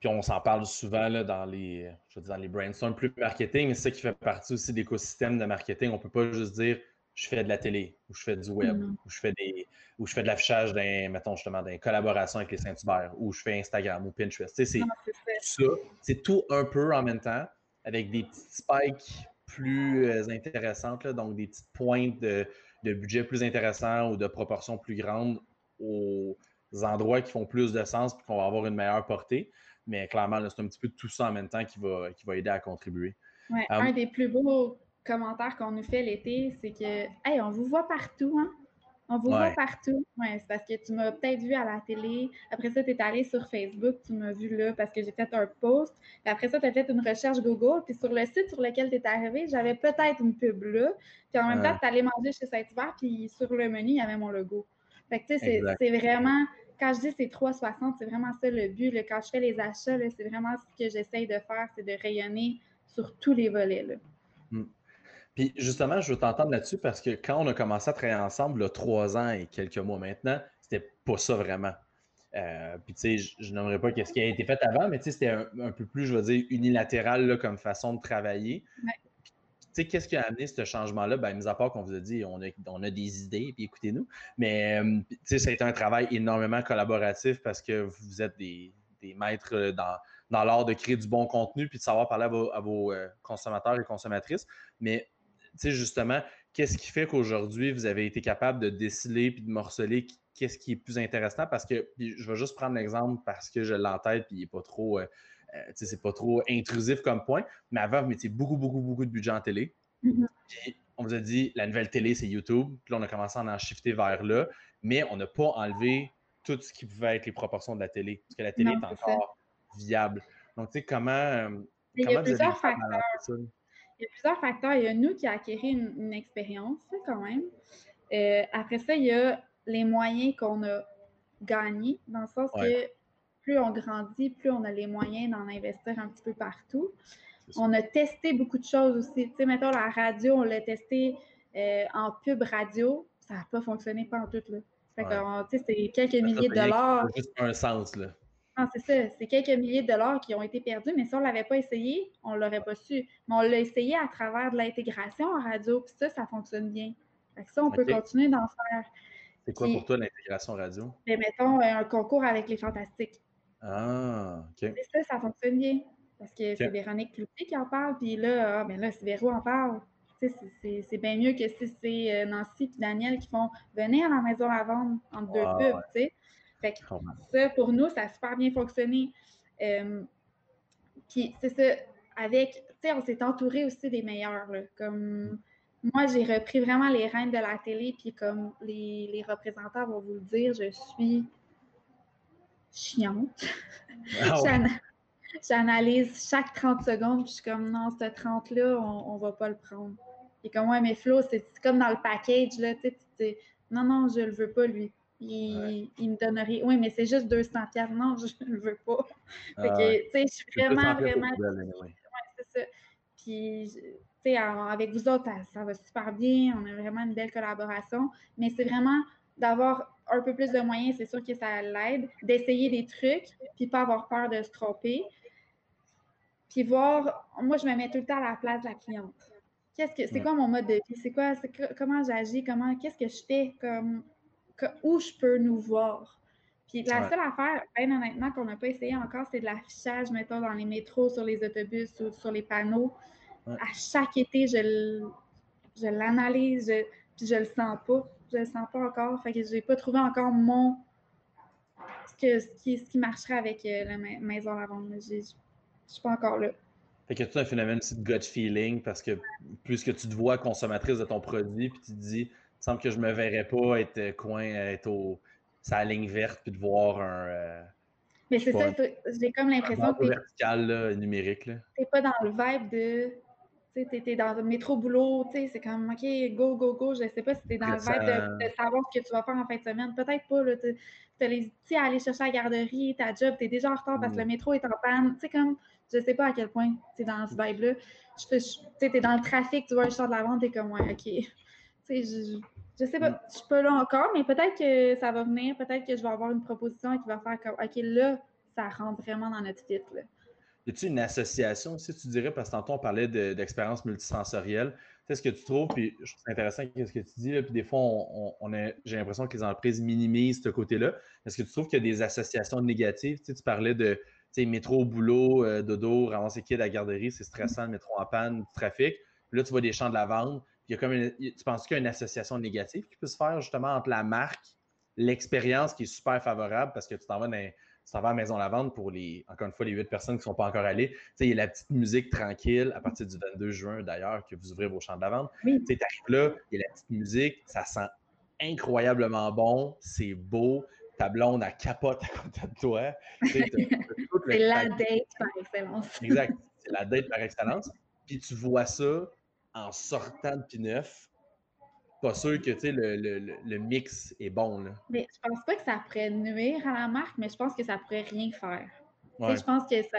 Speaker 2: Puis on s'en parle souvent là, dans les, je veux dire, dans les brainstorms plus marketing, mais c'est ça qui fait partie aussi d'écosystèmes de marketing. On ne peut pas juste dire je fais de la télé, ou je fais du web, mm-hmm. ou je fais des ou je fais de l'affichage d'un, mettons justement, d'une collaboration avec les Saint-Hubert, ou je fais Instagram ou Pinterest. c'est ça. C'est tout un peu en même temps, avec des petites spikes plus euh, intéressantes, donc des petites pointes de, de budget plus intéressants ou de proportions plus grandes au, endroits qui font plus de sens et qu'on va avoir une meilleure portée. Mais clairement, c'est un petit peu tout ça en même temps qui va, qui va aider à contribuer.
Speaker 1: Ouais, un des plus beaux commentaires qu'on nous fait l'été, c'est que Hey, on vous voit partout, hein? On vous voit partout. Oui, c'est parce que tu m'as peut-être vu à la télé. Après ça, tu es allé sur Facebook, tu m'as vu là parce que j'ai fait un post. après ça, tu as fait une recherche Google. Puis sur le site sur lequel tu es arrivé, j'avais peut-être une pub là. Puis en même temps, tu allé manger chez Saint-Hubert, puis sur le menu, il y avait mon logo. Fait que tu sais, c'est vraiment. Quand je dis c'est 360, c'est vraiment ça le but. Quand je fais les achats, c'est vraiment ce que j'essaye de faire, c'est de rayonner sur tous les volets. Là.
Speaker 2: Hmm. Puis justement, je veux t'entendre là-dessus parce que quand on a commencé à travailler ensemble, là, trois ans et quelques mois maintenant, c'était pas ça vraiment. Euh, puis tu sais, je, n'aimerais pas ce qui a été fait avant, mais tu sais, c'était un, peu plus, je veux dire, unilatéral là, comme façon de travailler. Sais, qu'est-ce qui a amené ce changement-là? Ben, mis à part qu'on vous a dit, on a, des idées, puis écoutez-nous. Mais, euh, tu sais, ça a été un travail énormément collaboratif parce que vous êtes des, maîtres dans, dans l'art de créer du bon contenu puis de savoir parler à vos, euh, consommateurs et consommatrices. Mais sais, justement, qu'est-ce qui fait qu'aujourd'hui, vous avez été capable de déceler puis de morceler qu'est-ce qui est plus intéressant? Parce que, je vais juste prendre l'exemple parce que je l'ai en tête puis il n'est pas trop, euh, euh, c'est pas trop intrusif comme point. Mais avant, vous mettiez beaucoup, beaucoup, beaucoup de budget en télé. Mm-hmm. Puis, on vous a dit, la nouvelle télé, c'est YouTube. Puis là, on a commencé à en shifter vers là. Mais on n'a pas enlevé tout ce qui pouvait être les proportions de la télé. Parce que la télé est encore viable. Donc, tu sais, comment.
Speaker 1: Il y a plusieurs facteurs. Il y a plusieurs facteurs. Il y a nous qui a acquis une, expérience quand même. Euh, après ça, il y a les moyens qu'on a gagnés, dans le sens que plus on grandit, plus on a les moyens d'en investir un petit peu partout. On a testé beaucoup de choses aussi. Tu sais, mettons, la radio, on l'a testé euh, en pub radio. Ça n'a pas fonctionné pas en tout, là. Fait que, c'est quelques milliers de dollars.
Speaker 2: juste un sens, là.
Speaker 1: Ah, c'est ça. C'est quelques milliers de dollars qui ont été perdus, mais si on ne l'avait pas essayé, on ne l'aurait pas su. Mais on l'a essayé à travers de l'intégration en radio, puis ça, ça fonctionne bien. Fait ça, on peut continuer d'en faire.
Speaker 2: C'est quoi pour toi l'intégration radio?
Speaker 1: Mais ben, mettons euh, un concours avec les fantastiques.
Speaker 2: Ah, OK. Et
Speaker 1: ça, ça fonctionne bien. Parce que c'est Véronique Cloutier qui en parle, puis là, ah, ben là, c'est Véro en parle. C'est bien mieux que si c'est euh, Nancy et Daniel qui font venir à la maison à vendre entre deux pubs, tu sais. Fait que ça, pour nous, ça a super bien fonctionné. Euh, puis c'est ça, avec, tu sais, on s'est entouré aussi des meilleurs. comme moi, j'ai repris vraiment les rênes de la télé, puis comme les, représentants vont vous le dire, je suis chiante. Ah j'analyse chaque 30 secondes, puis je suis comme non, ce 30-là, on, ne va pas le prendre. Et comme ouais, mais Flo, c'est comme dans le package, là, tu sais, non, non, je le veux pas, lui il, il, me donnerait. Oui, mais c'est juste 200 pièces. Non, je ne le veux pas. Fait que, tu sais, je suis vraiment, vraiment. Oui, c'est ça. Puis, tu sais, avec vous autres, ça, va super bien. On a vraiment une belle collaboration. Mais c'est vraiment d'avoir un peu plus de moyens, c'est sûr que ça l'aide, d'essayer des trucs, puis pas avoir peur de se tromper. Puis voir, moi, je me mets tout le temps à la place de la cliente. Qu'est-ce que, c'est quoi mon mode de vie? C'est quoi, comment j'agis? Comment, qu'est-ce que je fais? Comme, où je peux nous voir? Puis la seule affaire, bien honnêtement, qu'on n'a pas essayé encore, c'est de l'affichage, mettons, dans les métros, sur les autobus ou sur les panneaux. À chaque été, je, je l'analyse, puis je le sens pas. Je le sens pas encore. Fait que j'ai pas trouvé encore mon ce, qui, ce qui marcherait avec euh, la maison à vendre. Je suis pas encore là.
Speaker 2: Fait que tu as un phénomène de gut feeling parce que plus que tu te vois consommatrice de ton produit, puis tu te dis il semble que je me verrais pas être euh, coin, être au, sa ligne verte puis de voir un. Euh,
Speaker 1: mais c'est ça, j'ai comme l'impression que.
Speaker 2: vertical, là, numérique.
Speaker 1: T'es pas dans le vibe de. Tu sais, t'es dans le métro boulot, tu sais, c'est comme, OK, go, go, go. Je sais pas si t'es dans le vibe de, savoir ce que tu vas faire en fin de semaine. Peut-être pas, là. T'as les outils à aller chercher à la garderie, ta job, t'es déjà en retard parce que le mm. métro est en panne. Tu sais, comme, je sais pas à quel point t'es dans ce vibe-là. Tu sais, t'es dans le trafic, tu vois le char de la vente, t'es comme, ouais, OK je, je sais pas, mm. je suis pas là encore, mais peut-être que ça va venir, peut-être que je vais avoir une proposition qui va faire comme, OK, là, ça rentre vraiment dans notre fit. Là.
Speaker 2: Y a-t-il une association, si tu dirais, parce que tantôt on parlait d'expérience multisensorielle, c'est ce que tu trouves, puis je trouve ça intéressant ce que tu dis, là, puis des fois, j'ai l'impression que les entreprises minimisent ce côté-là. Est-ce que tu trouves qu'il y a des associations négatives? Tu, sais, tu parlais de métro, boulot, euh, dodo, ramasser qui à la garderie, c'est stressant, le métro en panne, trafic. Puis là, tu vois des champs de lavande il tu penses qu'il y a une association négative qui peut se faire justement entre la marque l'expérience qui est super favorable parce que tu t'en vas dans ça va à Maison Lavande pour les, encore une fois, les huit personnes qui ne sont pas encore allées. Tu sais, il y a la petite musique tranquille à partir du 22 juin, d'ailleurs, que vous ouvrez vos champs de lavande. Oui. Tu arrives là, il y a la petite musique, ça sent incroyablement bon, c'est beau, ta blonde, elle capote à côté de toi.
Speaker 1: c'est la date par excellence.
Speaker 2: exact, c'est la date par excellence. Puis tu vois ça en sortant de P9, pas sûr que le, le, le, mix est bon. Là.
Speaker 1: Mais je pense pas que ça pourrait nuire à la marque, mais je pense que ça pourrait rien faire. Je pense que ça,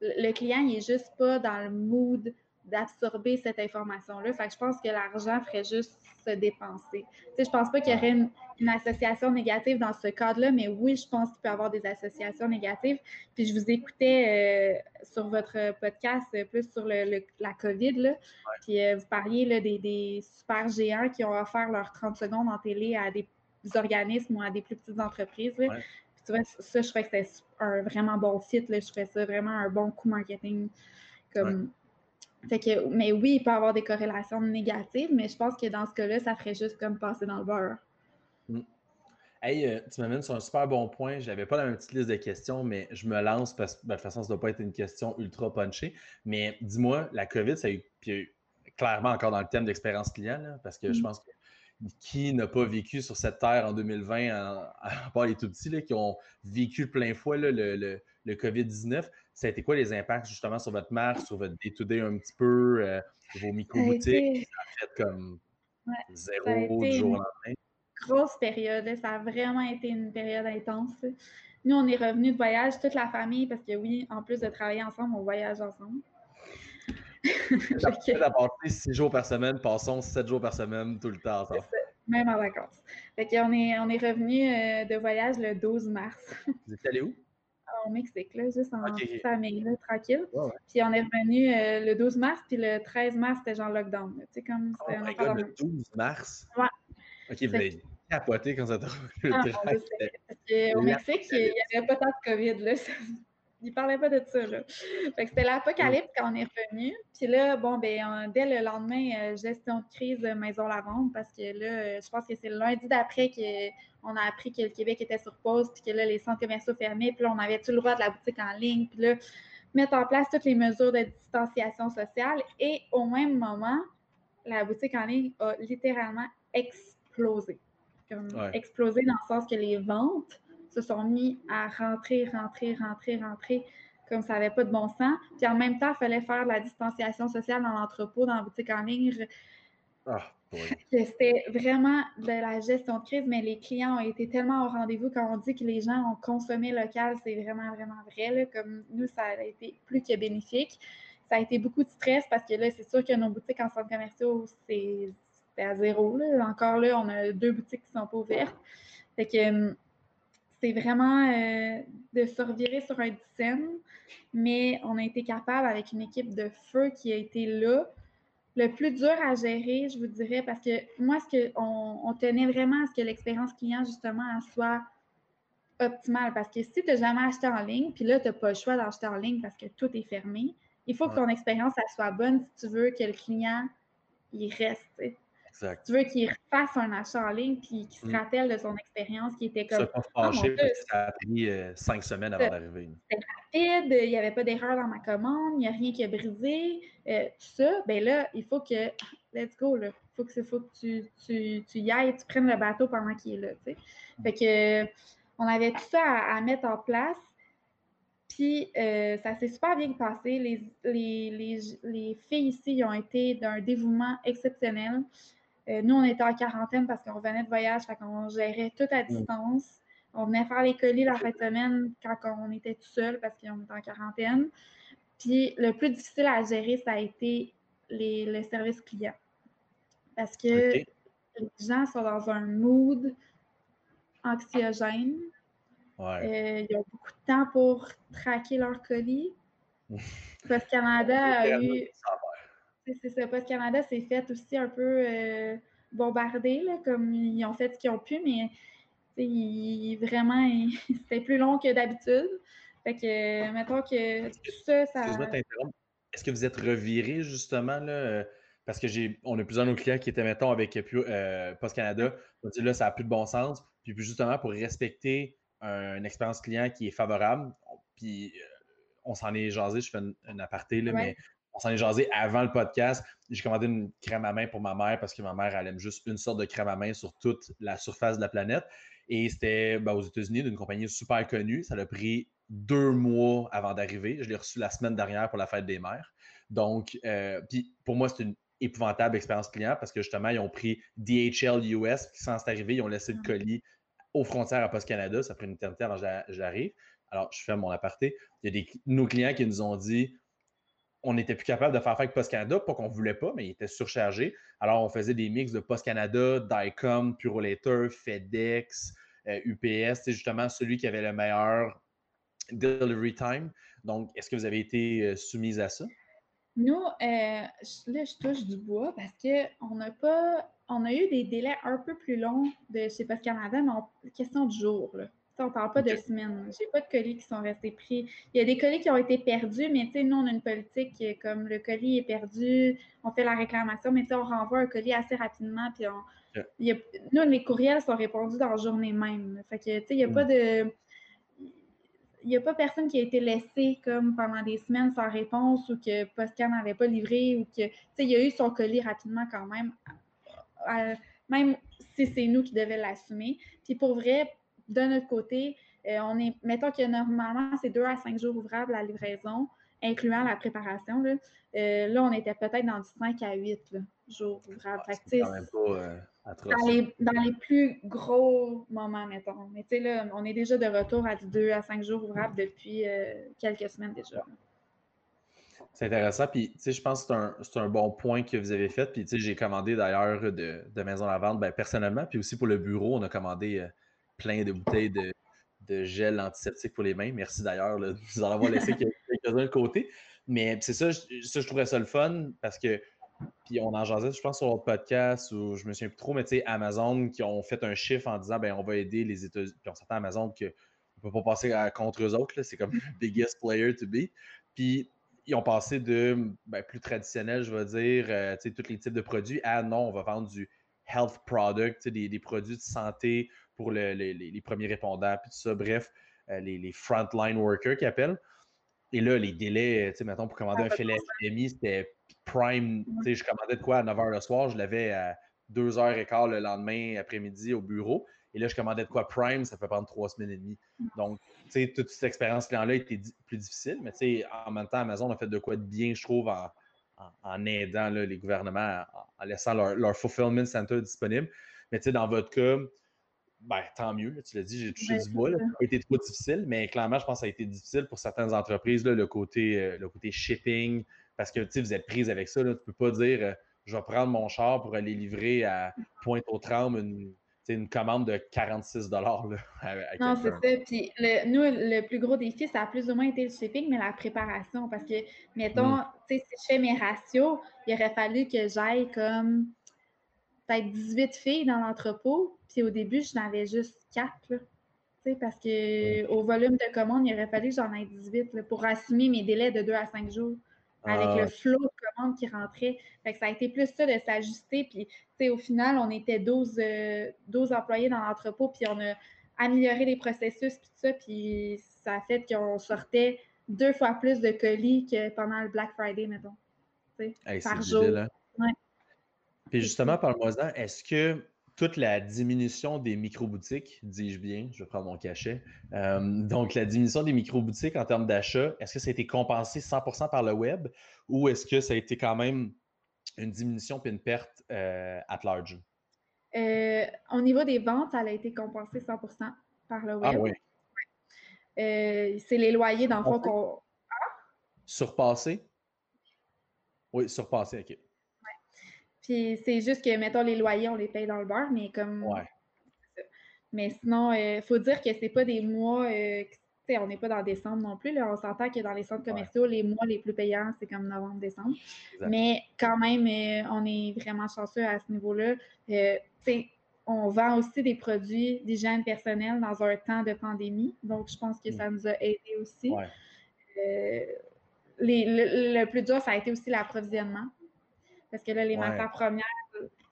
Speaker 1: le client il est juste pas dans le mood d'absorber cette information-là. Fait que je pense que l'argent ferait juste se dépenser. Tu sais, je pense pas qu'il y aurait une, association négative dans ce cadre-là, mais oui, je pense qu'il peut y avoir des associations négatives. Puis je vous écoutais euh, sur votre podcast euh, plus sur le, la COVID, là, puis euh, vous parliez là, des, des, super géants qui ont offert leurs 30 secondes en télé à des organismes ou à des plus petites entreprises. Là. Puis tu vois, ça, je trouvais que c'était un vraiment bon site. Là. Je trouvais ça vraiment un bon coup marketing. Comme, que, mais oui, il peut y avoir des corrélations négatives, mais je pense que dans ce cas-là, ça ferait juste comme passer dans le beurre.
Speaker 2: Mm. Hey, euh, tu m'amènes sur un super bon point. Je n'avais pas dans ma petite liste de questions, mais je me lance parce que ben, de toute façon, ça ne doit pas être une question ultra punchée. Mais dis-moi, la COVID, ça a eu, clairement encore dans le thème d'expérience client, parce que je mm. pense que qui n'a pas vécu sur cette terre en 2020, à part les tout petits qui ont vécu plein fois le, le, le COVID-19, ça a été quoi les impacts justement sur votre marque, sur votre day-to-day un petit peu, euh, vos micro-boutiques? Ça a fait comme zéro du jour au lendemain?
Speaker 1: Grosse période, ça a vraiment été une période intense. Nous, on est revenus de voyage, toute la famille, parce que oui, en plus de travailler ensemble, on voyage ensemble.
Speaker 2: à passer six jours par semaine, passons sept jours par semaine tout le temps ensemble.
Speaker 1: Même en vacances. Fait on est, on est revenu euh, de voyage le 12 mars.
Speaker 2: Vous êtes allé où?
Speaker 1: Au Mexique, là, juste en famille, là, tranquille. Puis on est revenu euh, le 12 mars, puis le 13 mars, c'était genre lockdown. Tu sais, comme
Speaker 2: oh le 12 mars?
Speaker 1: Ouais.
Speaker 2: OK, vous avez capoté quand ça t'a
Speaker 1: le ah, Au Mexique, il n'y avait pas tant de COVID, là. Il parlait pas de ça, là. c'était l'apocalypse quand on est revenu. Puis là, bon, ben, dès le lendemain, euh, gestion de crise euh, Maison Lavande, parce que là, euh, je pense que c'est le lundi d'après qu'on a appris que le Québec était sur pause, puis que là, les centres commerciaux fermés, puis là, on avait tout le droit de la boutique en ligne, puis là, mettre en place toutes les mesures de distanciation sociale. Et au même moment, la boutique en ligne a littéralement explosé. Comme explosé dans le sens que les ventes se sont mis à rentrer, rentrer, rentrer, rentrer comme ça n'avait pas de bon sens. Puis en même temps, il fallait faire de la distanciation sociale dans l'entrepôt, dans la boutique en ligne. Ah, C'était vraiment de la gestion de crise, mais les clients ont été tellement au rendez-vous quand on dit que les gens ont consommé local, c'est vraiment, vraiment vrai. Comme nous, ça a été plus que bénéfique. Ça a été beaucoup de stress parce que là, c'est sûr que nos boutiques en centre commerciaux, c'est à zéro. Encore là, on a deux boutiques qui ne sont pas ouvertes. Fait que hum, c'est vraiment euh, de se revirer sur un dizaine, mais on a été capable avec une équipe de feu qui a été là. Le plus dur à gérer, je vous dirais, parce que moi, ce que on, tenait vraiment à ce que l'expérience client, justement, soit optimale. Parce que si tu n'as jamais acheté en ligne, puis là, tu n'as pas le choix d'acheter en ligne parce que tout est fermé, il faut que ton expérience soit bonne si tu veux que le client il reste. Tu veux qu'il refasse un achat en ligne puis qu'il se mm. rappelle de son expérience qui était comme.
Speaker 2: Ça pas fâché parce que ça a pris euh, cinq semaines avant d'arriver.
Speaker 1: C'était rapide, il n'y avait pas d'erreur dans ma commande, il n'y a rien qui a brisé. Euh, tout ça, ben là, il faut que. Let's go, là. Il faut que, faut que tu, tu, tu y ailles, tu prennes le bateau pendant qu'il est là. Tu sais. Mm. Fait que on avait tout ça à, mettre en place. Puis euh, ça s'est super bien passé. Les, les, les, les filles ici ont été d'un dévouement exceptionnel. Euh, nous, on était en quarantaine parce qu'on revenait de voyage, fait qu'on gérait tout à distance. On venait faire les colis la fin de semaine quand on était tout seul parce qu'on était en quarantaine. Puis le plus difficile à gérer, ça a été les, le service client. Parce que les gens sont dans un mood anxiogène. Ouais. Euh, ils ont beaucoup de temps pour traquer leurs colis. Parce que Canada a eu. C'est ça. Post Canada s'est fait aussi un peu euh, bombarder, là, comme ils ont fait ce qu'ils ont pu, mais il, vraiment, c'était plus long que d'habitude. Fait que, mettons que tout ça, ça.
Speaker 2: Est-ce que vous êtes reviré justement là? Euh, parce que j'ai, on a plusieurs de nos clients qui étaient, mettons, avec euh, Post Canada. On dit là, ça n'a plus de bon sens. Puis justement, pour respecter une expérience client qui est favorable, puis on s'en est jasé, je fais un, aparté, là, mais on s'en est jasé avant le podcast. J'ai commandé une crème à main pour ma mère parce que ma mère, elle aime juste une sorte de crème à main sur toute la surface de la planète. Et c'était ben, aux États-Unis d'une compagnie super connue. Ça a pris deux mois avant d'arriver. Je l'ai reçu la semaine dernière pour la fête des mères. Donc, euh, puis pour moi, c'est une épouvantable expérience client parce que justement, ils ont pris DHL US, qui sans arriver, ils ont laissé le colis aux frontières à Post Canada. Ça a pris une éternité avant que j'arrive. Alors, je fais mon aparté. Il y a des, nos clients qui nous ont dit on n'était plus capable de faire avec Post Canada, pas qu'on ne voulait pas, mais il était surchargé. Alors, on faisait des mix de Post Canada, Dicom, Purolator, FedEx, UPS. Euh, c'est justement celui qui avait le meilleur delivery time. Donc, est-ce que vous avez été euh, soumise à ça?
Speaker 1: Nous, euh, là, je touche du bois parce qu'on n'a pas. On a eu des délais un peu plus longs de chez Post Canada, mais question du jour. On ne parle pas de semaines. J'ai pas de colis qui sont restés pris. Il y a des colis qui ont été perdus, mais nous, on a une politique comme le colis est perdu, on fait la réclamation, mais on renvoie un colis assez rapidement. Puis on, nous, les courriels sont répondus dans la journée même. Fait que, il n'y a pas mm. de. Il n'y a pas personne qui a été laissé comme pendant des semaines sans réponse ou que Postcan n'avait pas livré ou que, il y a eu son colis rapidement quand même, même si c'est nous qui devions l'assumer. Puis pour vrai, de notre côté, euh, on est, mettons que normalement, c'est deux à cinq jours ouvrables la livraison, incluant la préparation. Là, euh, là on était peut-être dans du 5 à 8 jours ouvrables. Ah, c'est quand même pas euh, dans, les, dans les plus gros moments, mettons. Mais tu sais, là, on est déjà de retour à du 2 à 5 jours ouvrables depuis quelques semaines déjà.
Speaker 2: C'est intéressant. Puis, tu sais, je pense que c'est un, bon point que vous avez fait. Puis, tu sais, j'ai commandé d'ailleurs de, de Maison à vente, ben, personnellement. Puis aussi pour le bureau, on a commandé plein de bouteilles de, gel antiseptique pour les mains. Merci d'ailleurs de nous en avoir laissé quelques-uns de côté. Mais c'est ça, ça, je trouvais ça le fun parce que, puis on en jasait, je pense, sur votre podcast ou je me souviens plus trop, mais tu sais, Amazon qui ont fait un chiffre en disant, ben on va aider les États-Unis. Puis on s'attend à Amazon qu'on ne peut pas passer contre eux autres. C'est comme le biggest player to be. Puis ils ont passé de ben, plus traditionnel, je vais dire, euh, tu sais, tous les types de produits à non, on va vendre du health product, des, des produits de santé pour les, premiers répondants, puis tout ça. Bref, euh, les, les frontline workers qui appellent. Et là, les délais, tu sais, mettons, pour commander un filet FMI, c'était prime. Tu sais, je commandais de quoi à 9 h le soir, je l'avais à 2h15 le lendemain après-midi au bureau. Et là, je commandais de quoi prime, ça peut prendre trois semaines et demie. Donc, tu sais, toute cette expérience client-là était plus difficile, mais tu sais, en même temps, Amazon a fait de quoi de bien, je trouve, en, aidant les gouvernements, en, laissant leur, leur, fulfillment center disponible. Mais tu sais, dans votre cas, ben, tant mieux, tu l'as dit, j'ai touché du bois. Ça n'a pas été trop difficile, mais clairement, je pense que ça a été difficile pour certaines entreprises, le, côté, euh, le côté shipping, parce que vous êtes prise avec ça. tu ne peux pas dire euh, je vais prendre mon char pour aller livrer à Pointe-aux-Trembles une, une commande de 46
Speaker 1: Non, c'est ça. Puis nous, le plus gros défi, ça a plus ou moins été le shipping, mais la préparation. Parce que, mettons, mm. si je fais mes ratios, il aurait fallu que j'aille comme peut-être 18 filles dans l'entrepôt. Puis au début, je n'avais juste 4. parce que au volume de commandes, il aurait fallu que j'en aie 18 pour assumer mes délais de 2 à 5 jours avec ah. le flot de commandes qui rentrait. Fait que ça a été plus ça de s'ajuster. Puis au final, on était 12, 12 euh, employés dans l'entrepôt, puis on a amélioré les processus, puis tout ça, puis ça a fait qu'on sortait deux fois plus de colis que pendant le Black Friday, mettons. par jour. Hein?
Speaker 2: Puis justement, parle-moi-en, est-ce que toute la diminution des micro-boutiques, dis-je bien, je vais prendre mon cachet, euh, donc la diminution des micro-boutiques en termes d'achat, est-ce que ça a été compensé 100% par le web ou est-ce que ça a été quand même une diminution puis une perte euh, at large?
Speaker 1: Euh, au niveau des ventes, ça a été compensé 100% par le ah web. Ah oui. c'est les loyers, dans le fond, qu'on.
Speaker 2: Surpassé? Oui, surpassé, OK.
Speaker 1: Puis c'est juste que, mettons, les loyers, on les paye dans le beurre, mais comme. Ouais. Mais sinon, il euh, faut dire que c'est pas des mois. Euh, sais, on n'est pas dans décembre non plus. Là. On s'entend que dans les centres commerciaux, les mois les plus payants, c'est comme novembre, décembre. Mais quand même, euh, on est vraiment chanceux à ce niveau-là. on vend aussi des produits d'hygiène personnelle dans un temps de pandémie. Donc, je pense que ça mm. nous a aidé aussi. le, plus dur, ça a été aussi l'approvisionnement. Parce que là, les matières premières,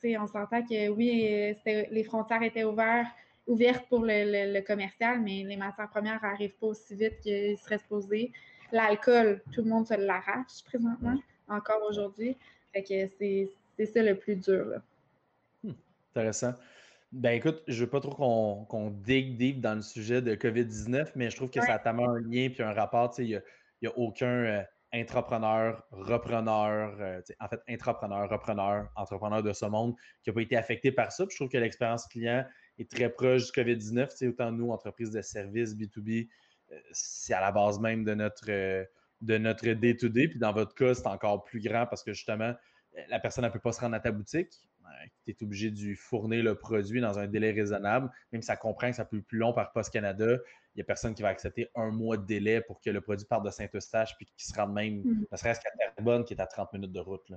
Speaker 1: on s'entend que oui, les frontières étaient ouvertes, ouverte pour le, commercial, mais les matières premières n'arrivent pas aussi vite qu'ils seraient supposés. L'alcool, tout le monde se l'arrache présentement, encore aujourd'hui. Fait que c'est ça le plus dur. Là.
Speaker 2: Hmm, intéressant. Ben écoute, je ne veux pas trop qu'on qu digue deep dans le sujet de COVID-19, mais je trouve que ça a tellement un lien puis un rapport. Il n'y a, a, aucun euh, entrepreneur, repreneur, euh, en fait, intrapreneur, repreneur, entrepreneur de ce monde qui n'a pas été affecté par ça. je trouve que l'expérience client est très proche du COVID-19. Autant nous, entreprises de services B2B, euh, c'est à la base même de notre de notre. Puis dans votre cas, c'est encore plus grand parce que justement, la personne ne peut pas se rendre à ta boutique. Tu es obligé de fournir le produit dans un délai raisonnable. Même si ça comprend que ça peut être plus long par Post Canada, il n'y a personne qui va accepter un mois de délai pour que le produit parte de Saint-Eustache puis qu'il se rende même, mm-hmm. ne serait-ce qu'à Terrebonne, qui est à 30 minutes de route.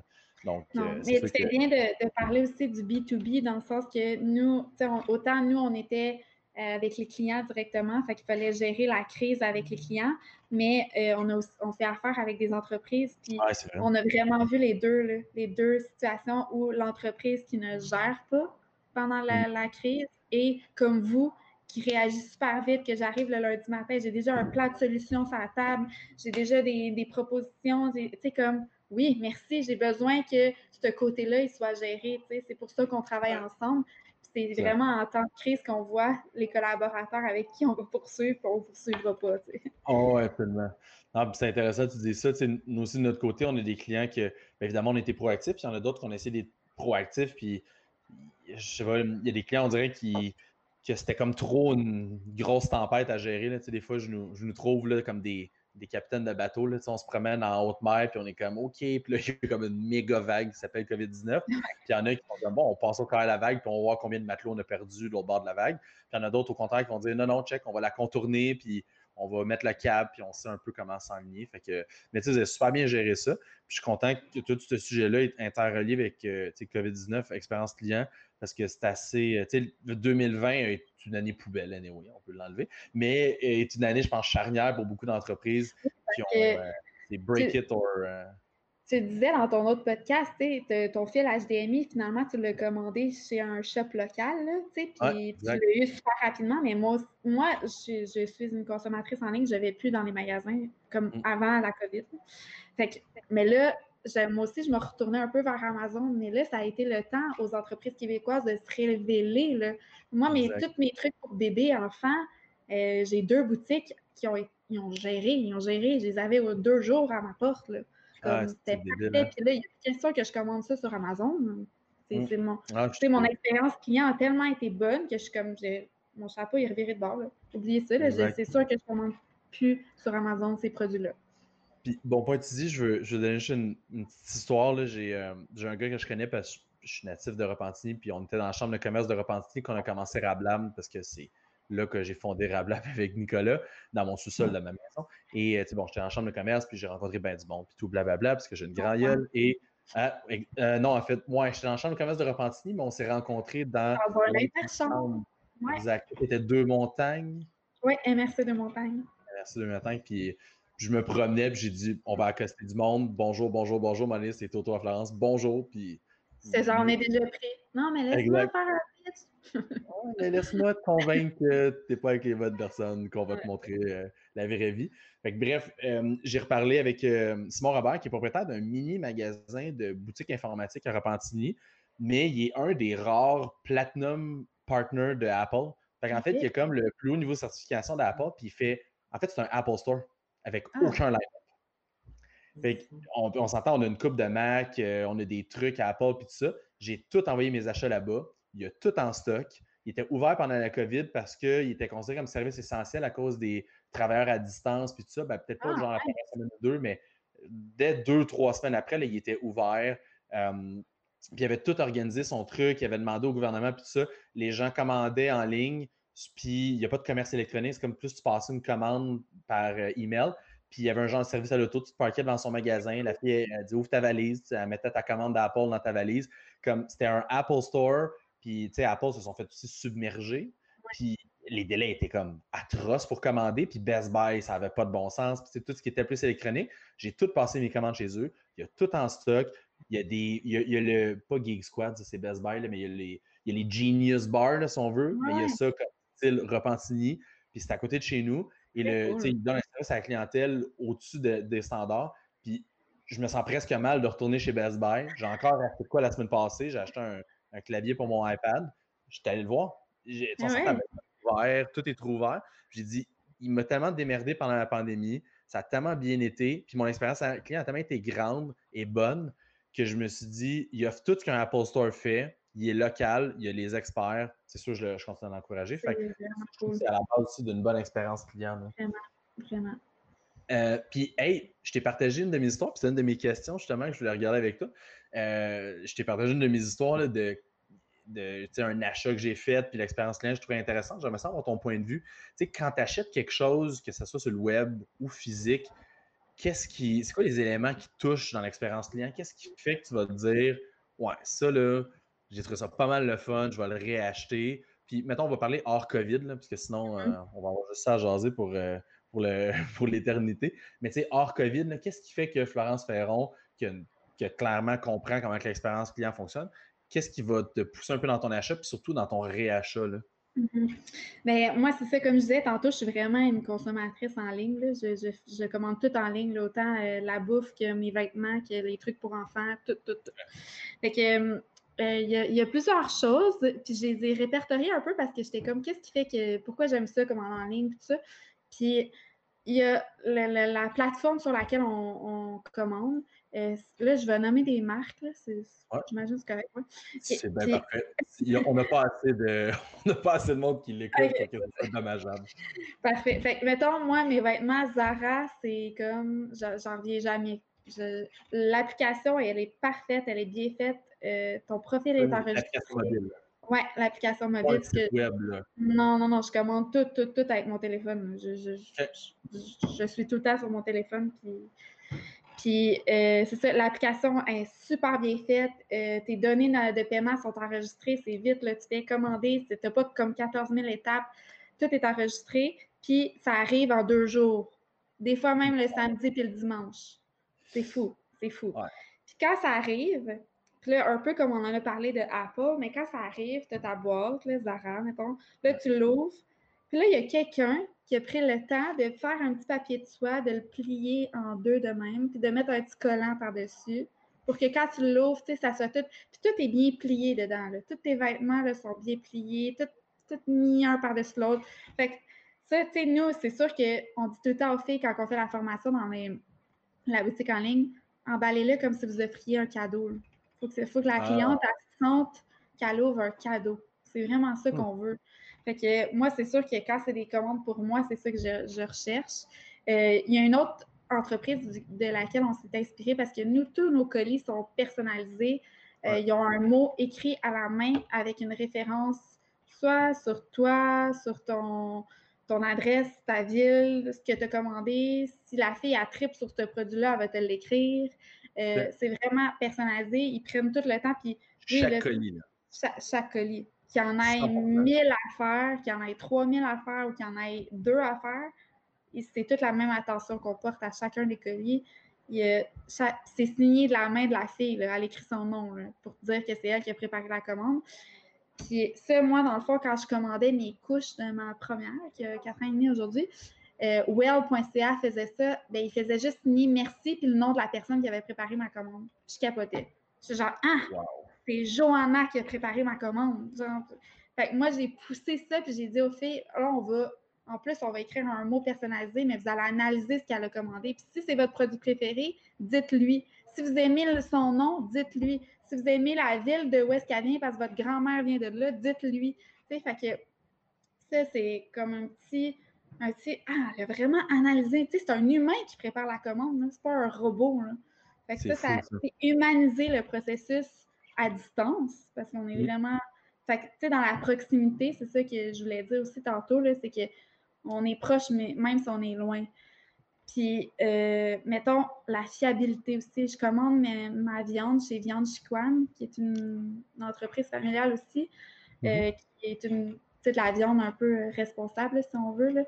Speaker 1: Donc, euh, mais c'est bien de, parler aussi du B2B dans le sens que nous, autant nous, on était euh, avec les clients directement. Fait qu'il fallait gérer la crise avec les clients, mais euh, on, a on fait affaire avec des entreprises. Puis on a vraiment vu les deux, les deux situations où l'entreprise qui ne gère pas pendant la, mm. crise et comme vous, qui réagit super vite, que j'arrive le lundi matin, j'ai déjà un plat de solutions sur la table, j'ai déjà des, des propositions, tu sais, comme oui, merci, j'ai besoin que ce côté-là, il soit géré, tu sais, c'est pour ça qu'on travaille ensemble. C'est vraiment en temps de crise qu'on voit les collaborateurs avec qui on va poursuivre et on ne poursuivra pas.
Speaker 2: Oh, oui, absolument. C'est intéressant, tu dis ça. Nous aussi, de notre côté, on a des clients que, évidemment, on était proactifs, puis il y en a d'autres qu'on essaie d'être proactifs, puis je sais pas, il y a des clients, on dirait, qui, que c'était comme trop une grosse tempête à gérer. Là. Des fois, je nous, je nous trouve là, comme des, des capitaines de bateau. Là, on se promène en haute mer, puis on est comme OK, puis là, il y a comme une méga vague qui s'appelle COVID-19. Puis il y en a qui vont dire bon, on passe au carré de la vague, puis on va voir combien de matelots on a perdu de l'autre bord de la vague. Puis il y en a d'autres, au contraire, qui vont dire non, non, check, on va la contourner, puis on va mettre le cap, puis on sait un peu comment s'enligner. Fait que, mais tu sais, super bien géré ça. Puis je suis content que tout ce sujet-là est interrelié avec euh, COVID-19, expérience client, parce que c'est assez. Euh, tu sais, 2020 est une année poubelle, anyway, on peut l'enlever, mais est une année, je pense, charnière pour beaucoup d'entreprises qui ont. Euh, c'est break it or
Speaker 1: tu disais dans ton autre podcast, ton fil HDMI, finalement, tu l'as commandé chez un shop local, puis tu l'as eu super rapidement. Mais moi, moi je, suis une consommatrice en ligne, je ne vais plus dans les magasins comme mm. avant la COVID. Fait mais là, moi aussi, je me retournais un peu vers Amazon, mais là, ça a été le temps aux entreprises québécoises de se révéler. Là. Moi, mes, tous mes trucs pour bébés, enfants, euh, j'ai deux boutiques qui ont, ils ont géré, ils ont géré, je les avais deux jours à ma porte. Là. Ah, c'était parfait. Hein? Puis là, il y a une question que je commande ça sur Amazon. C'est, mm. mon, ah, mon expérience client a tellement été bonne que je suis comme, mon chapeau est reviré de bord. Oubliez ça, c'est sûr que je ne commande plus sur Amazon ces produits-là.
Speaker 2: Puis, bon, point ici, je veux, je veux donner juste une, petite histoire. Euh, j'ai, un gars que je connais parce que je suis natif de Repentigny, puis on était dans la chambre de commerce de Repentigny qu'on a commencé Rablam parce que c'est là que j'ai fondé Rablab avec Nicolas dans mon sous-sol de ma maison. Et euh, tu sais, bon, j'étais en chambre de commerce, puis j'ai rencontré ben du monde, puis tout blablabla, parce que j'ai une grande gueule. Et ah, euh, non, en fait, moi, j'étais en chambre de commerce de Repentigny, mais on s'est rencontrés dans. Ah, ouais. Exact. C'était deux montagnes.
Speaker 1: Oui, MRC de montagne.
Speaker 2: MRC de montagne, puis je me promenais, puis j'ai dit, on va accoster du monde. Bonjour, bonjour, bonjour, ma c'est Toto à Florence. Bonjour, puis.
Speaker 1: C'est genre, on est déjà pris. Non, mais laisse-moi faire un
Speaker 2: laisse-moi te convaincre que tu n'es pas avec les bonnes personnes, qu'on va te montrer euh, la vraie vie. bref, euh, j'ai reparlé avec euh, Simon Robert, qui est propriétaire d'un mini magasin de boutique informatique à Repentigny, mais il est un des rares Platinum Partners de Apple. en fait, il a comme le plus haut niveau de certification d'Apple, puis il fait. En fait, c'est un Apple Store avec ah. aucun line on, on s'entend, on a une coupe de Mac, on a des trucs à Apple, puis tout ça. J'ai tout envoyé mes achats là-bas il a tout en stock. Il était ouvert pendant la COVID parce qu'il était considéré comme service essentiel à cause des travailleurs à distance puis tout ça. Ben, peut-être pas ah, genre la première semaine ou deux, mais dès deux, trois semaines après, il était ouvert. Euh, puis il avait tout organisé son truc, il avait demandé au gouvernement, puis tout ça. Les gens commandaient en ligne, puis il n'y a pas de commerce électronique, c'est comme plus tu passes une commande par euh, email. Puis il y avait un genre de service à l'auto, tu te parquais devant son magasin, la fille elle, dit ouvre ta valise, elle mettait ta commande d'Apple dans ta valise. Comme c'était un Apple Store, puis, tu sais, Apple se sont fait aussi submerger. Puis, les délais étaient comme atroces pour commander. Puis, Best Buy, ça n'avait pas de bon sens. Puis, c'est tout ce qui était plus électronique. J'ai tout passé mes commandes chez eux. Il y a tout en stock. Il y a des. Il y a, le. Pas Geek Squad, c'est Best Buy, là, mais il y, a les, il y a les Genius Bar, si on veut. Mais il y a ça comme style Repentigny, puis c'est à côté de chez nous. Et le, cool. il donne un service à la clientèle au-dessus des standards. Puis je me sens presque mal de retourner chez Best Buy. J'ai encore acheté quoi la semaine passée? J'ai acheté un, clavier pour mon iPad. J'étais allé le voir. J'ai, ah tout est trop ouvert. J'ai dit, il m'a tellement démerdé pendant la pandémie. Ça a tellement bien été. Puis mon expérience client a tellement été grande et bonne que je me suis dit, il y a tout ce qu'un Apple Store fait. Il est local, il y a les experts. C'est sûr, je, je continue à l'encourager. C'est à la base aussi d'une bonne expérience client.
Speaker 1: Vraiment, vraiment.
Speaker 2: Euh, puis, hey, je t'ai partagé une de mes histoires, puis c'est une de mes questions justement que je voulais regarder avec toi. Euh, je t'ai partagé une de mes histoires de, de un achat que j'ai fait, puis l'expérience client, je trouvais intéressante. J'aimerais savoir ton point de vue. Tu sais, quand tu achètes quelque chose, que ce soit sur le web ou physique, qu'est-ce qui, c'est quoi les éléments qui touchent dans l'expérience client? Qu'est-ce qui fait que tu vas te dire, ouais, ça là, j'ai trouvé ça pas mal le fun, je vais le réacheter. Puis, mettons, on va parler hors COVID, là, parce que sinon, euh, on va avoir juste ça à jaser pour, pour, le, pour l'éternité. Mais tu sais, hors COVID, qu'est-ce qui fait que Florence Ferron, qui, a, clairement comprend comment l'expérience client fonctionne, qu'est-ce qui va te pousser un peu dans ton achat, puis surtout dans ton réachat? Là?
Speaker 1: Mm-hmm. Ben, moi, c'est ça, comme je disais tantôt, je suis vraiment une consommatrice en ligne. Je, je, commande tout en ligne, autant euh, la bouffe que mes vêtements, que les trucs pour enfants, tout, tout, tout. Fait que, euh, il y, a plusieurs choses, puis je les ai répertoriées un peu parce que j'étais comme, qu'est-ce qui fait que, pourquoi j'aime ça, commander en ligne, tout ça. Puis il y a la, plateforme sur laquelle on, commande. Euh, là, je vais nommer des marques. J'imagine que c'est correct.
Speaker 2: C'est bien parfait. on n'a pas, assez de, pas assez de monde qui l'écoute pour que ce soit dommageable.
Speaker 1: Parfait. Fait mettons, moi, mes vêtements Zara, c'est comme, j'en reviens jamais. L'application, elle est parfaite, elle est bien faite. Euh, ton profil est enregistré. Oui, l'application mobile. Non, non, non, je commande tout, tout, tout avec mon téléphone. Je, je, suis tout le temps sur mon téléphone. Puis, puis euh, c'est ça, l'application est super bien faite. Euh, tes données de paiement sont enregistrées, c'est vite, là, tu fais commander, tu n'as pas comme 14 000 étapes. Tout est enregistré, puis ça arrive en deux jours. Des fois même le samedi puis le dimanche. C'est fou, c'est fou. Puis quand ça arrive, là, un peu comme on en a parlé de Apple, mais quand ça arrive, tu as ta boîte, là, Zara, mettons, là, tu l'ouvres. Puis là, il y a quelqu'un qui a pris le temps de faire un petit papier de soie, de le plier en deux de même, puis de mettre un petit collant par-dessus pour que quand tu l'ouvres, tu sais, ça soit tout. Puis tout est bien plié dedans. Là. Tous tes vêtements là, sont bien pliés, tout, tout mis un par-dessus l'autre. Fait que ça, tu sais, nous, c'est sûr qu'on dit tout le temps aux filles quand on fait la formation dans la boutique en ligne, emballez-le comme si vous offriez un cadeau. Il faut, que la ah. cliente sente qu'elle ouvre un cadeau. C'est vraiment ça qu'on hmm. veut. Fait que moi, c'est sûr que quand c'est des commandes pour moi, c'est ça que je, recherche. Euh, il y a une autre entreprise de laquelle on s'est inspiré parce que nous, tous nos colis sont personnalisés. Euh, ils ont un mot écrit à la main avec une référence soit sur toi, sur ton, ton adresse, ta ville, ce que tu as commandé. Si la fille a trip sur ce produit-là, elle va te l'écrire. Euh, c'est vraiment personnalisé. Ils prennent tout le temps. Puis,
Speaker 2: chaque colis.
Speaker 1: Là. Chaque, colis. Qu'il y en ait 1000 à faire, qu'il y en ait 3000 à faire ou qu'il y en ait deux à faire. C'est toute la même attention qu'on porte à chacun des colis. C'est signé de la main de la fille. Elle écrit son nom pour dire que c'est elle qui a préparé la commande. Puis ça, moi, dans le fond, quand je commandais mes couches de ma première, qui a 4 ans et demi aujourd'hui, euh, well.ca faisait ça, ben, il faisait juste ni merci puis le nom de la personne qui avait préparé ma commande. Je capotais. Je suis genre, ah, c'est Johanna qui a préparé ma commande. fait que moi, j'ai poussé ça puis j'ai dit aux filles, là, on va, en plus, on va écrire un mot personnalisé, mais vous allez analyser ce qu'elle a commandé. Puis si c'est votre produit préféré, dites-lui. Si vous aimez son nom, dites-lui. Si vous aimez la ville de où est-ce qu'elle vient parce que votre grand-mère vient de là, dites-lui. Tu sais, fait que ça, c'est comme un petit ah, ah, elle a vraiment analysé. c'est un humain qui prépare la commande, c'est pas un robot. Fait que ça, c'est humaniser le processus à distance, parce qu'on est vraiment. Fait que, tu sais, dans la proximité, c'est ça que je voulais dire aussi tantôt, c'est qu'on est proche, mais même si on est loin. Puis, euh, mettons, la fiabilité aussi. Je commande ma, viande chez Viande Chiquan, qui est une, entreprise familiale aussi, euh, mm-hmm. qui est une de la viande un peu responsable, si on veut.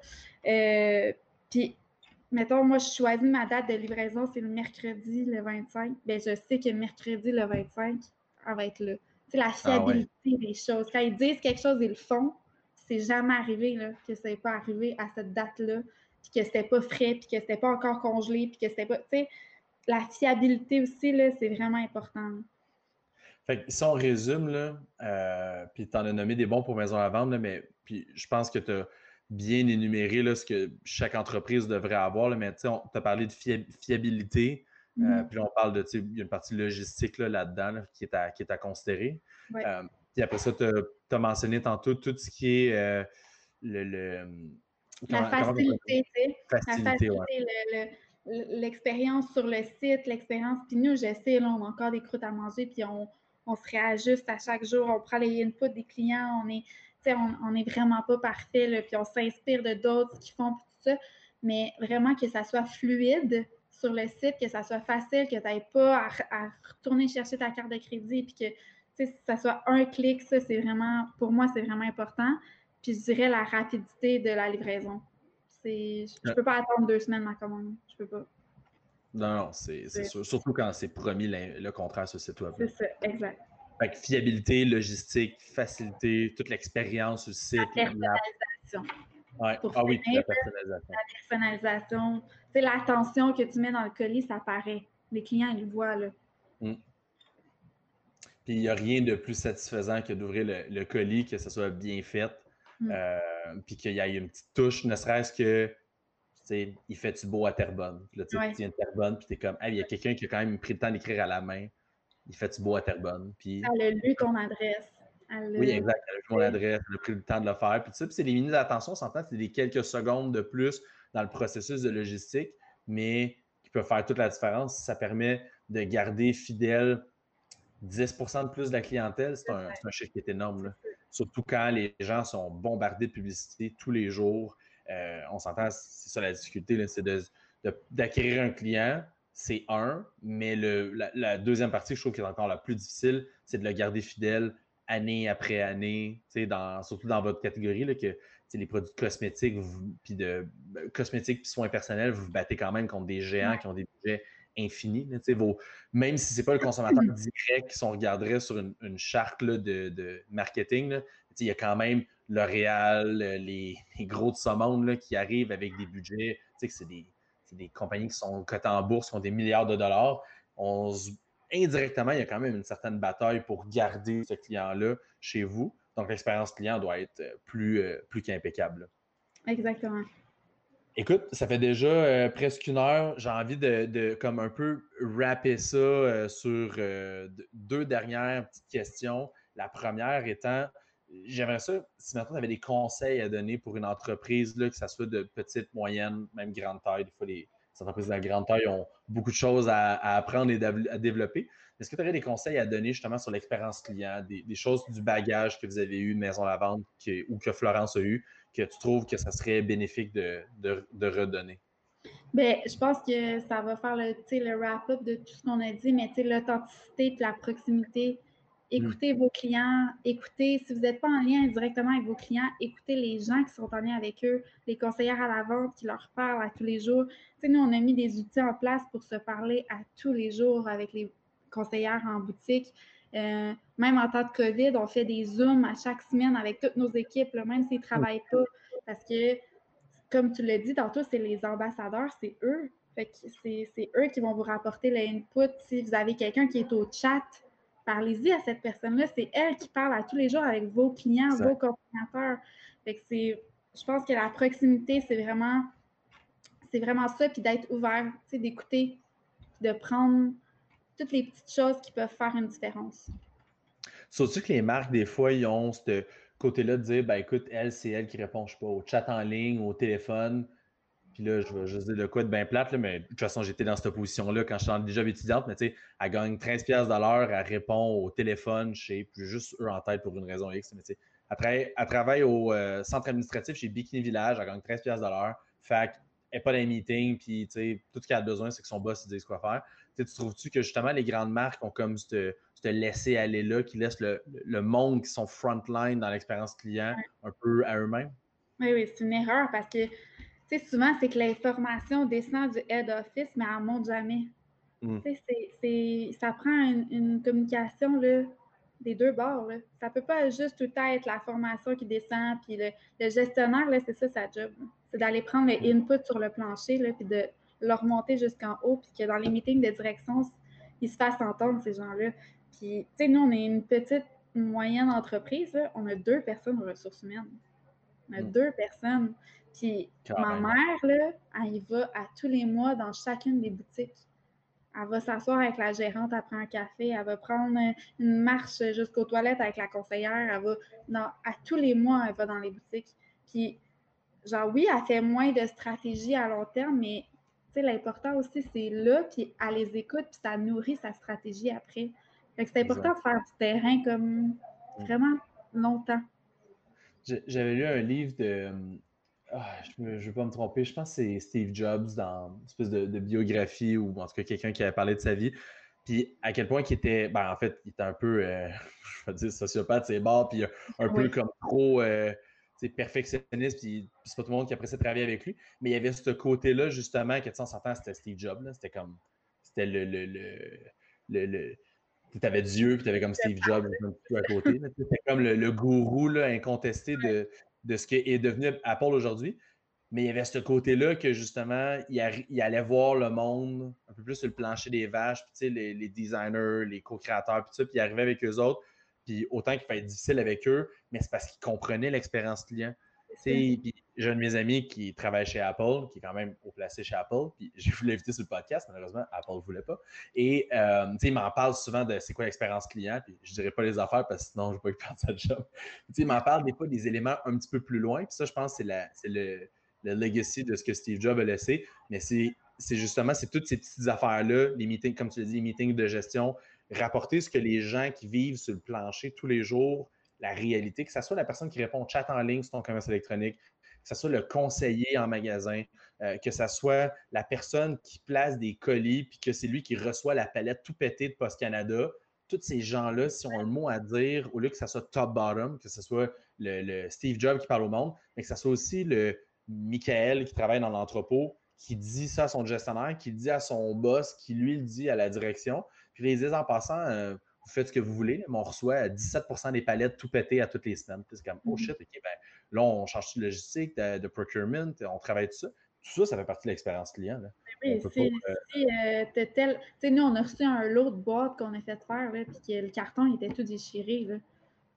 Speaker 1: Euh, puis, mettons, moi, je choisis ma date de livraison, c'est le mercredi le 25. Bien, je sais que mercredi le 25, elle va être là. C'est la ah fiabilité des choses. Quand ils disent quelque chose, ils le font. c'est jamais arrivé là, que ça n'est pas arrivé à cette date-là, puis que c'était pas frais, puis que c'était pas encore congelé, puis que c'était pas. Tu sais, la fiabilité aussi, là, c'est vraiment important.
Speaker 2: Fait que si on résume, là, euh, puis tu en as nommé des bons pour maison à vendre, mais puis je pense que tu as bien énuméré là, ce que chaque entreprise devrait avoir, là, mais tu as parlé de fiabilité, euh, mm-hmm. puis on parle de, il y a une partie logistique là-dedans qui, est à, qui est à considérer. Euh, puis après ça, tu as, mentionné tantôt tout ce qui est le,
Speaker 1: la facilité, la facilité, l'expérience sur le site, l'expérience. Puis nous, je sais, là, on a encore des croûtes à manger, puis on, on se réajuste à chaque jour, on prend les inputs des clients, on est, on n'est vraiment pas parfait, là, puis on s'inspire de d'autres qui font tout ça, mais vraiment que ça soit fluide sur le site, que ça soit facile, que tu n'aies pas à, retourner chercher ta carte de crédit, puis que ça soit un clic, ça, c'est vraiment, pour moi, c'est vraiment important. Puis je dirais la rapidité de la livraison. Je ne peux pas attendre deux semaines ma commande. Je peux pas.
Speaker 2: Non, non, c'est sûr. Surtout quand c'est promis le, contrat sur ce site web.
Speaker 1: C'est ça, exact.
Speaker 2: Fait fiabilité, logistique, facilité, toute l'expérience sur le site.
Speaker 1: La personnalisation.
Speaker 2: Ouais. ah oui, la personnalisation.
Speaker 1: La personnalisation. Tu l'attention que tu mets dans le colis, ça paraît. Les clients, ils le voient, là. Hmm.
Speaker 2: Puis il n'y a rien de plus satisfaisant que d'ouvrir le, colis, que ce soit bien fait, hmm. euh, puis qu'il y ait une petite touche, ne serait-ce que il fait-tu beau à Terrebonne? Puis là, tu viens de Terrebonne, puis tu es comme, il y a quelqu'un qui a quand même pris le temps d'écrire à la main. Il fait-tu beau à Terrebonne? Puis,
Speaker 1: elle a lu ton adresse.
Speaker 2: Oui, exact. Elle a lu mon adresse, elle a pris le temps de le faire. Puis, puis c'est des minutes d'attention, on s'entend, c'est des quelques secondes de plus dans le processus de logistique, mais qui peut faire toute la différence. Ça permet de garder fidèle 10% de plus de la clientèle. C'est un, un, chiffre qui est énorme. Surtout quand les gens sont bombardés de publicité tous les jours. Euh, on s'entend, c'est ça la difficulté, c'est d'acquérir un client, c'est un, mais la, deuxième partie, je trouve qui est encore la plus difficile, c'est de le garder fidèle année après année, dans, surtout dans votre catégorie, là, que les produits cosmétiques, puis de ben, cosmétiques puis soins personnels, vous vous battez quand même contre des géants qui ont des budgets infinis. vos, même si ce n'est pas le consommateur direct, qui on regarderait sur une, charte de, de, marketing, il y a quand même L'Oréal, les, les, gros de ce monde qui arrivent avec des budgets, tu sais que c'est des, des, compagnies qui sont cotées en bourse, qui ont des milliards de dollars. On, indirectement, il y a quand même une certaine bataille pour garder ce client-là chez vous. Donc, l'expérience client doit être euh, plus, euh, plus qu'impeccable.
Speaker 1: Exactement.
Speaker 2: Écoute, ça fait déjà euh, presque une heure. J'ai envie de, de, comme un peu wrapper ça sur deux dernières petites questions. La première étant, j'aimerais ça, si maintenant tu avais des conseils à donner pour une entreprise, là, que ce soit de petite, moyenne, même grande taille. Des fois, les, entreprises de la grande taille ont beaucoup de choses à, apprendre et à développer. Est-ce que tu aurais des conseils à donner justement sur l'expérience client, des, choses du bagage que vous avez eu de maison à vendre ou que Florence a eu, que tu trouves que ça serait bénéfique de, redonner?
Speaker 1: Bien, je pense que ça va faire le, le wrap-up de tout ce qu'on a dit, mais l'authenticité et la proximité, Écoutez vos clients, écoutez, si vous n'êtes pas en lien directement avec vos clients, écoutez les gens qui sont en lien avec eux, les conseillères à la vente qui leur parlent à tous les jours. Tu sais, nous, on a mis des outils en place pour se parler à tous les jours avec les conseillères en boutique. Euh, même en temps de COVID, on fait des Zooms à chaque semaine avec toutes nos équipes, même s'ils ne travaillent pas. Parce que, comme tu l'as dit tantôt, c'est les ambassadeurs, c'est eux. c'est eux qui vont vous rapporter l'input. Si vous avez quelqu'un qui est au chat, parlez-y à cette personne-là. C'est elle qui parle à tous les jours avec vos clients, vos consommateurs. je pense que la proximité, c'est vraiment, c'est vraiment ça, puis d'être ouvert, d'écouter, de prendre toutes les petites choses qui peuvent faire une différence.
Speaker 2: Surtout que les marques, des fois, ils ont ce côté-là de dire, ben écoute, elle, c'est elle qui répond, je sais pas, au chat en ligne, au téléphone. Puis là, je vais juste dire de quoi de bien plate, là, mais de toute façon, j'étais dans cette position-là quand j'étais déjà étudiante, mais tu sais, elle gagne 13$ de l'heure, elle répond au téléphone chez, plus juste eux en tête pour une raison X, mais tu sais, elle, travaille au euh, centre administratif chez Bikini Village, elle gagne 13$ de l'heure, fait elle n'est pas dans les meetings, puis tu sais, tout ce qu'elle a besoin, c'est que son boss lui dise quoi faire. Tu, trouves-tu que justement les grandes marques ont comme ce laisser aller là, qui laisse le, le monde qui sont frontline dans l'expérience client un peu à eux-mêmes?
Speaker 1: Oui, oui, c'est une erreur parce que sais, souvent, c'est que l'information descend du head office, mais elle ne monte jamais. Mm. Tu sais, ça prend une, communication là, des deux bords. Là. Ça peut pas juste tout être la formation qui descend, puis le, gestionnaire, c'est ça sa job. C'est d'aller prendre le input sur le plancher, là, puis de le remonter jusqu'en haut, puis que dans les meetings de direction, ils se fassent entendre, ces gens-là. Puis, tu sais, nous, on est une petite, moyenne entreprise, on a deux personnes aux ressources humaines. On a hmm. deux personnes. Puis ma mère, là, elle y va à tous les mois dans chacune des boutiques. Elle va s'asseoir avec la gérante après un café, elle va prendre une marche jusqu'aux toilettes avec la conseillère, elle va dans, à tous les mois, elle va dans les boutiques. Puis, genre, oui, elle fait moins de stratégie à long terme, mais l'important aussi, c'est là, puis elle les écoute, puis ça nourrit sa stratégie après. c'est important de faire du terrain comme vraiment longtemps.
Speaker 2: J'avais lu un livre de ah, je ne veux pas me tromper, je pense que c'est Steve Jobs dans une espèce de, biographie ou en tout cas quelqu'un qui avait parlé de sa vie. Puis à quel point il était, ben, en fait, il était un peu, euh, je vais dire, sociopathe, c'est barres, puis un peu comme trop euh, perfectionniste, puis c'est pas tout le monde qui appréciait travailler avec lui. Mais il y avait ce côté-là, justement, que tu s'entend, c'était Steve Jobs. C'était comme, c'était le, le, le, le tu avais Dieu, puis tu avais comme Steve Jobs à côté. C'était comme le, gourou là, incontesté de, de ce qui est devenu Apple aujourd'hui. Mais il y avait ce côté-là que justement, il, allait voir le monde un peu plus sur le plancher des vaches, puis les, les designers, les co-créateurs, puis ça, puis il arrivait avec eux autres. Puis autant qu'il fallait être difficile avec eux, mais c'est parce qu'ils comprenaient l'expérience client. Puis j'ai un de mes amis qui travaille chez Apple, qui est quand même au placé chez Apple, puis j'ai voulu l'inviter sur le podcast, malheureusement, Apple ne voulait pas. Et euh, il m'en parle souvent de c'est quoi l'expérience client, puis je dirais pas les affaires parce que sinon je ne vais pas perdre sa job. il m'en parle des fois des éléments un petit peu plus loin, puis ça, je pense c'est le, le legacy de ce que Steve Jobs a laissé, mais c'est justement, c'est toutes ces petites affaires-là, les meetings, comme tu l'as dit, les meetings de gestion, rapporter ce que les gens qui vivent sur le plancher tous les jours la réalité, que ce soit la personne qui répond au chat en ligne sur ton commerce électronique, que ce soit le conseiller en magasin, euh, que ce soit la personne qui place des colis, puis que c'est lui qui reçoit la palette tout pétée de Post Canada. Tous ces gens-là, si ont un mot à dire, au lieu que ce soit top-bottom, que ce soit le, Steve Jobs qui parle au monde, mais que ce soit aussi le Michael qui travaille dans l'entrepôt, qui dit ça à son gestionnaire, qui le dit à son boss, qui lui le dit à la direction. Puis les disent en passant, euh, vous faites ce que vous voulez, mais on reçoit 17% des palettes tout pété à toutes les semaines. C'est comme, oh mhm. shit, OK, ben là, on change de logistique, de, procurement, on travaille tout ça. Tout ça, ça fait partie de l'expérience client. Là.
Speaker 1: Ben oui, si, euh, euh, tel. Tu sais, nous, on a reçu un lot de boîte qu'on a fait faire, là, puis que le carton était tout déchiré. Là.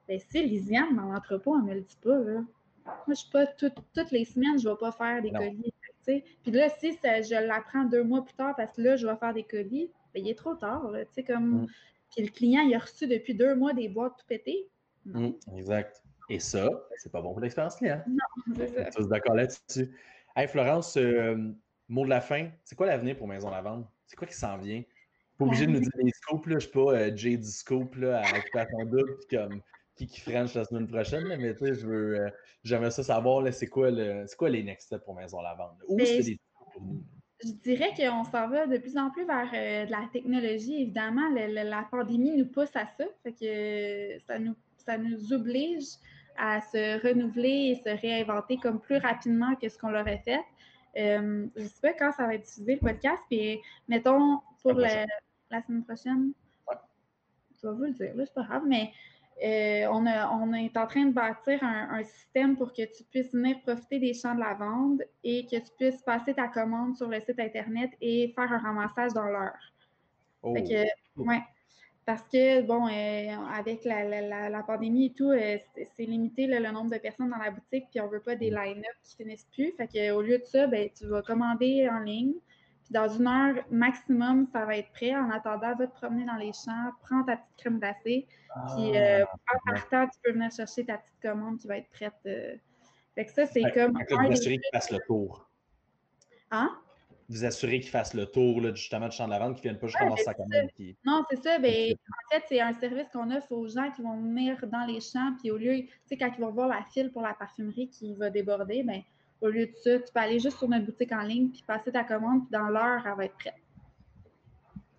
Speaker 1: Ben, si Lisiane, dans l'entrepôt, elle me le dit pas, là. Moi, je suis pas toutes les semaines, je ne vais pas faire des colis. Puis là, si je l'apprends deux mois plus tard parce que là, je vais faire des colis, ben, il est trop tard. Là, comme, mm. Puis le client, il a reçu depuis deux mois des boîtes tout pétées.
Speaker 2: Mm, exact. Et ça, c'est pas bon pour l'expérience client.
Speaker 1: Non, c'est ça.
Speaker 2: Tu es d'accord là-dessus. Hey, Florence, euh, mot de la fin. C'est quoi l'avenir pour Maison Lavande? C'est quoi qui s'en vient? Pas obligé de nous dire des scoops, là. Je suis pas euh, Jay du scoop là, à occupation double, puis comme qui qui French la semaine prochaine, mais tu sais, je veux, euh, j'aimerais ça savoir, c'est quoi, le, quoi les next steps pour Maison Lavande? Où c'est des
Speaker 1: pour nous? je dirais qu'on s'en va de plus en plus vers euh, de la technologie. Évidemment, la pandémie nous pousse à ça. Fait que ça nous, ça nous oblige à se renouveler et se réinventer comme plus rapidement que ce qu'on l'aurait fait. Euh, je ne sais pas quand ça va être diffusé le podcast, puis mettons pour la, semaine prochaine. Je vais vous le dire, là, c'est pas grave, mais euh, on, on, est en train de bâtir un, système pour que tu puisses venir profiter des champs de la vente et que tu puisses passer ta commande sur le site Internet et faire un ramassage dans l'heure. Oh. ouais. Parce que, bon, euh, avec la, pandémie et tout, euh, c'est limité le nombre de personnes dans la boutique, puis on ne veut pas des mm. line-up qui finissent plus. Fait que, au lieu de ça, ben, tu vas commander en ligne, dans une heure maximum, ça va être prêt. En attendant, va te promener dans les champs, prends ta petite crème glacée. puis euh, en partant, tu peux venir chercher ta petite commande qui va être prête. Euh. Fait que ça, c'est comme.
Speaker 2: vous assurez qu'il fasse le tour.
Speaker 1: Hein?
Speaker 2: Vous assurez qu'il fasse le tour là, justement du champ de la vente, qu'il ne vienne pas juste commencer sa commande.
Speaker 1: Non, c'est ça. Ben, en fait, c'est un service qu'on offre aux gens qui vont venir dans les champs, puis au lieu, tu sais, quand ils vont voir la file pour la parfumerie qui va déborder, ben, au lieu de ça, tu peux aller juste sur notre boutique en ligne puis passer ta commande, puis dans l'heure, elle va être prête.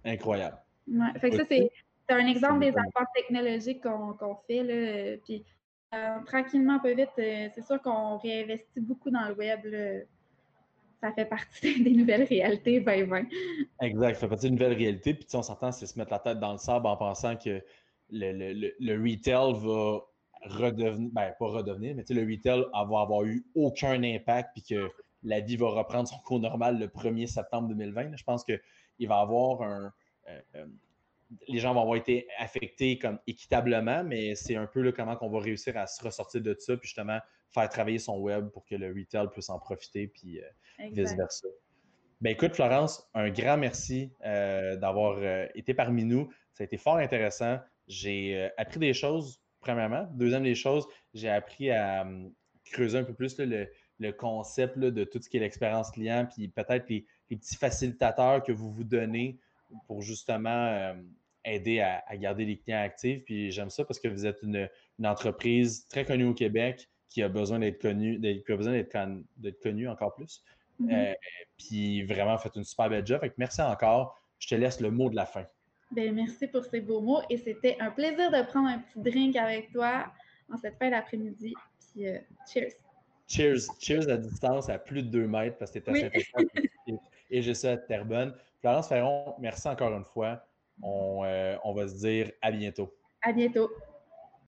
Speaker 2: Incroyable.
Speaker 1: Ouais, fait que ça, c'est un exemple des apports technologiques qu'on fait. Là, puis euh, tranquillement, peu vite, euh, c'est sûr qu'on réinvestit beaucoup dans le web. Ça fait partie des nouvelles réalités 2020.
Speaker 2: Exact, ça fait partie des nouvelles réalités. Puis on s'entend, c'est se mettre la tête dans le sable en pensant que le, retail va redevenir, ben pas redevenir, mais le retail va avoir eu aucun impact puis que la vie va reprendre son cours normal le 1er septembre 2020. Je pense qu'il va y avoir un. Euh, euh, les gens vont avoir été affectés comme équitablement, mais c'est un peu là, comment on va réussir à se ressortir de ça, puis justement faire travailler son web pour que le retail puisse en profiter, puis euh, vice-versa. Ben écoute, Florence, un grand merci d'avoir été parmi nous. Ça a été fort intéressant. J'ai appris des choses, premièrement. Deuxième des choses, j'ai appris à hum, creuser un peu plus le, le concept de tout ce qui est l'expérience client, puis peut-être les, petits facilitateurs que vous vous donnez pour justement euh, aider à, garder les clients actifs. Puis j'aime ça parce que vous êtes une, entreprise très connue au Québec qui a besoin d'être connue, qui a besoin d'être connue encore plus. Mm-hmm. Euh, puis vraiment, faites une super belle job. merci encore. Je te laisse le mot de la fin.
Speaker 1: Bien, merci pour ces beaux mots et c'était un plaisir de prendre un petit drink avec toi en cette fin d'après-midi. Puis, euh, cheers!
Speaker 2: Cheers, cheers à distance à plus de 2 mètres parce que tu es à et je suis à Terrebonne. Florence Ferron, merci encore une fois. On, euh, on va se dire à bientôt.
Speaker 1: À bientôt.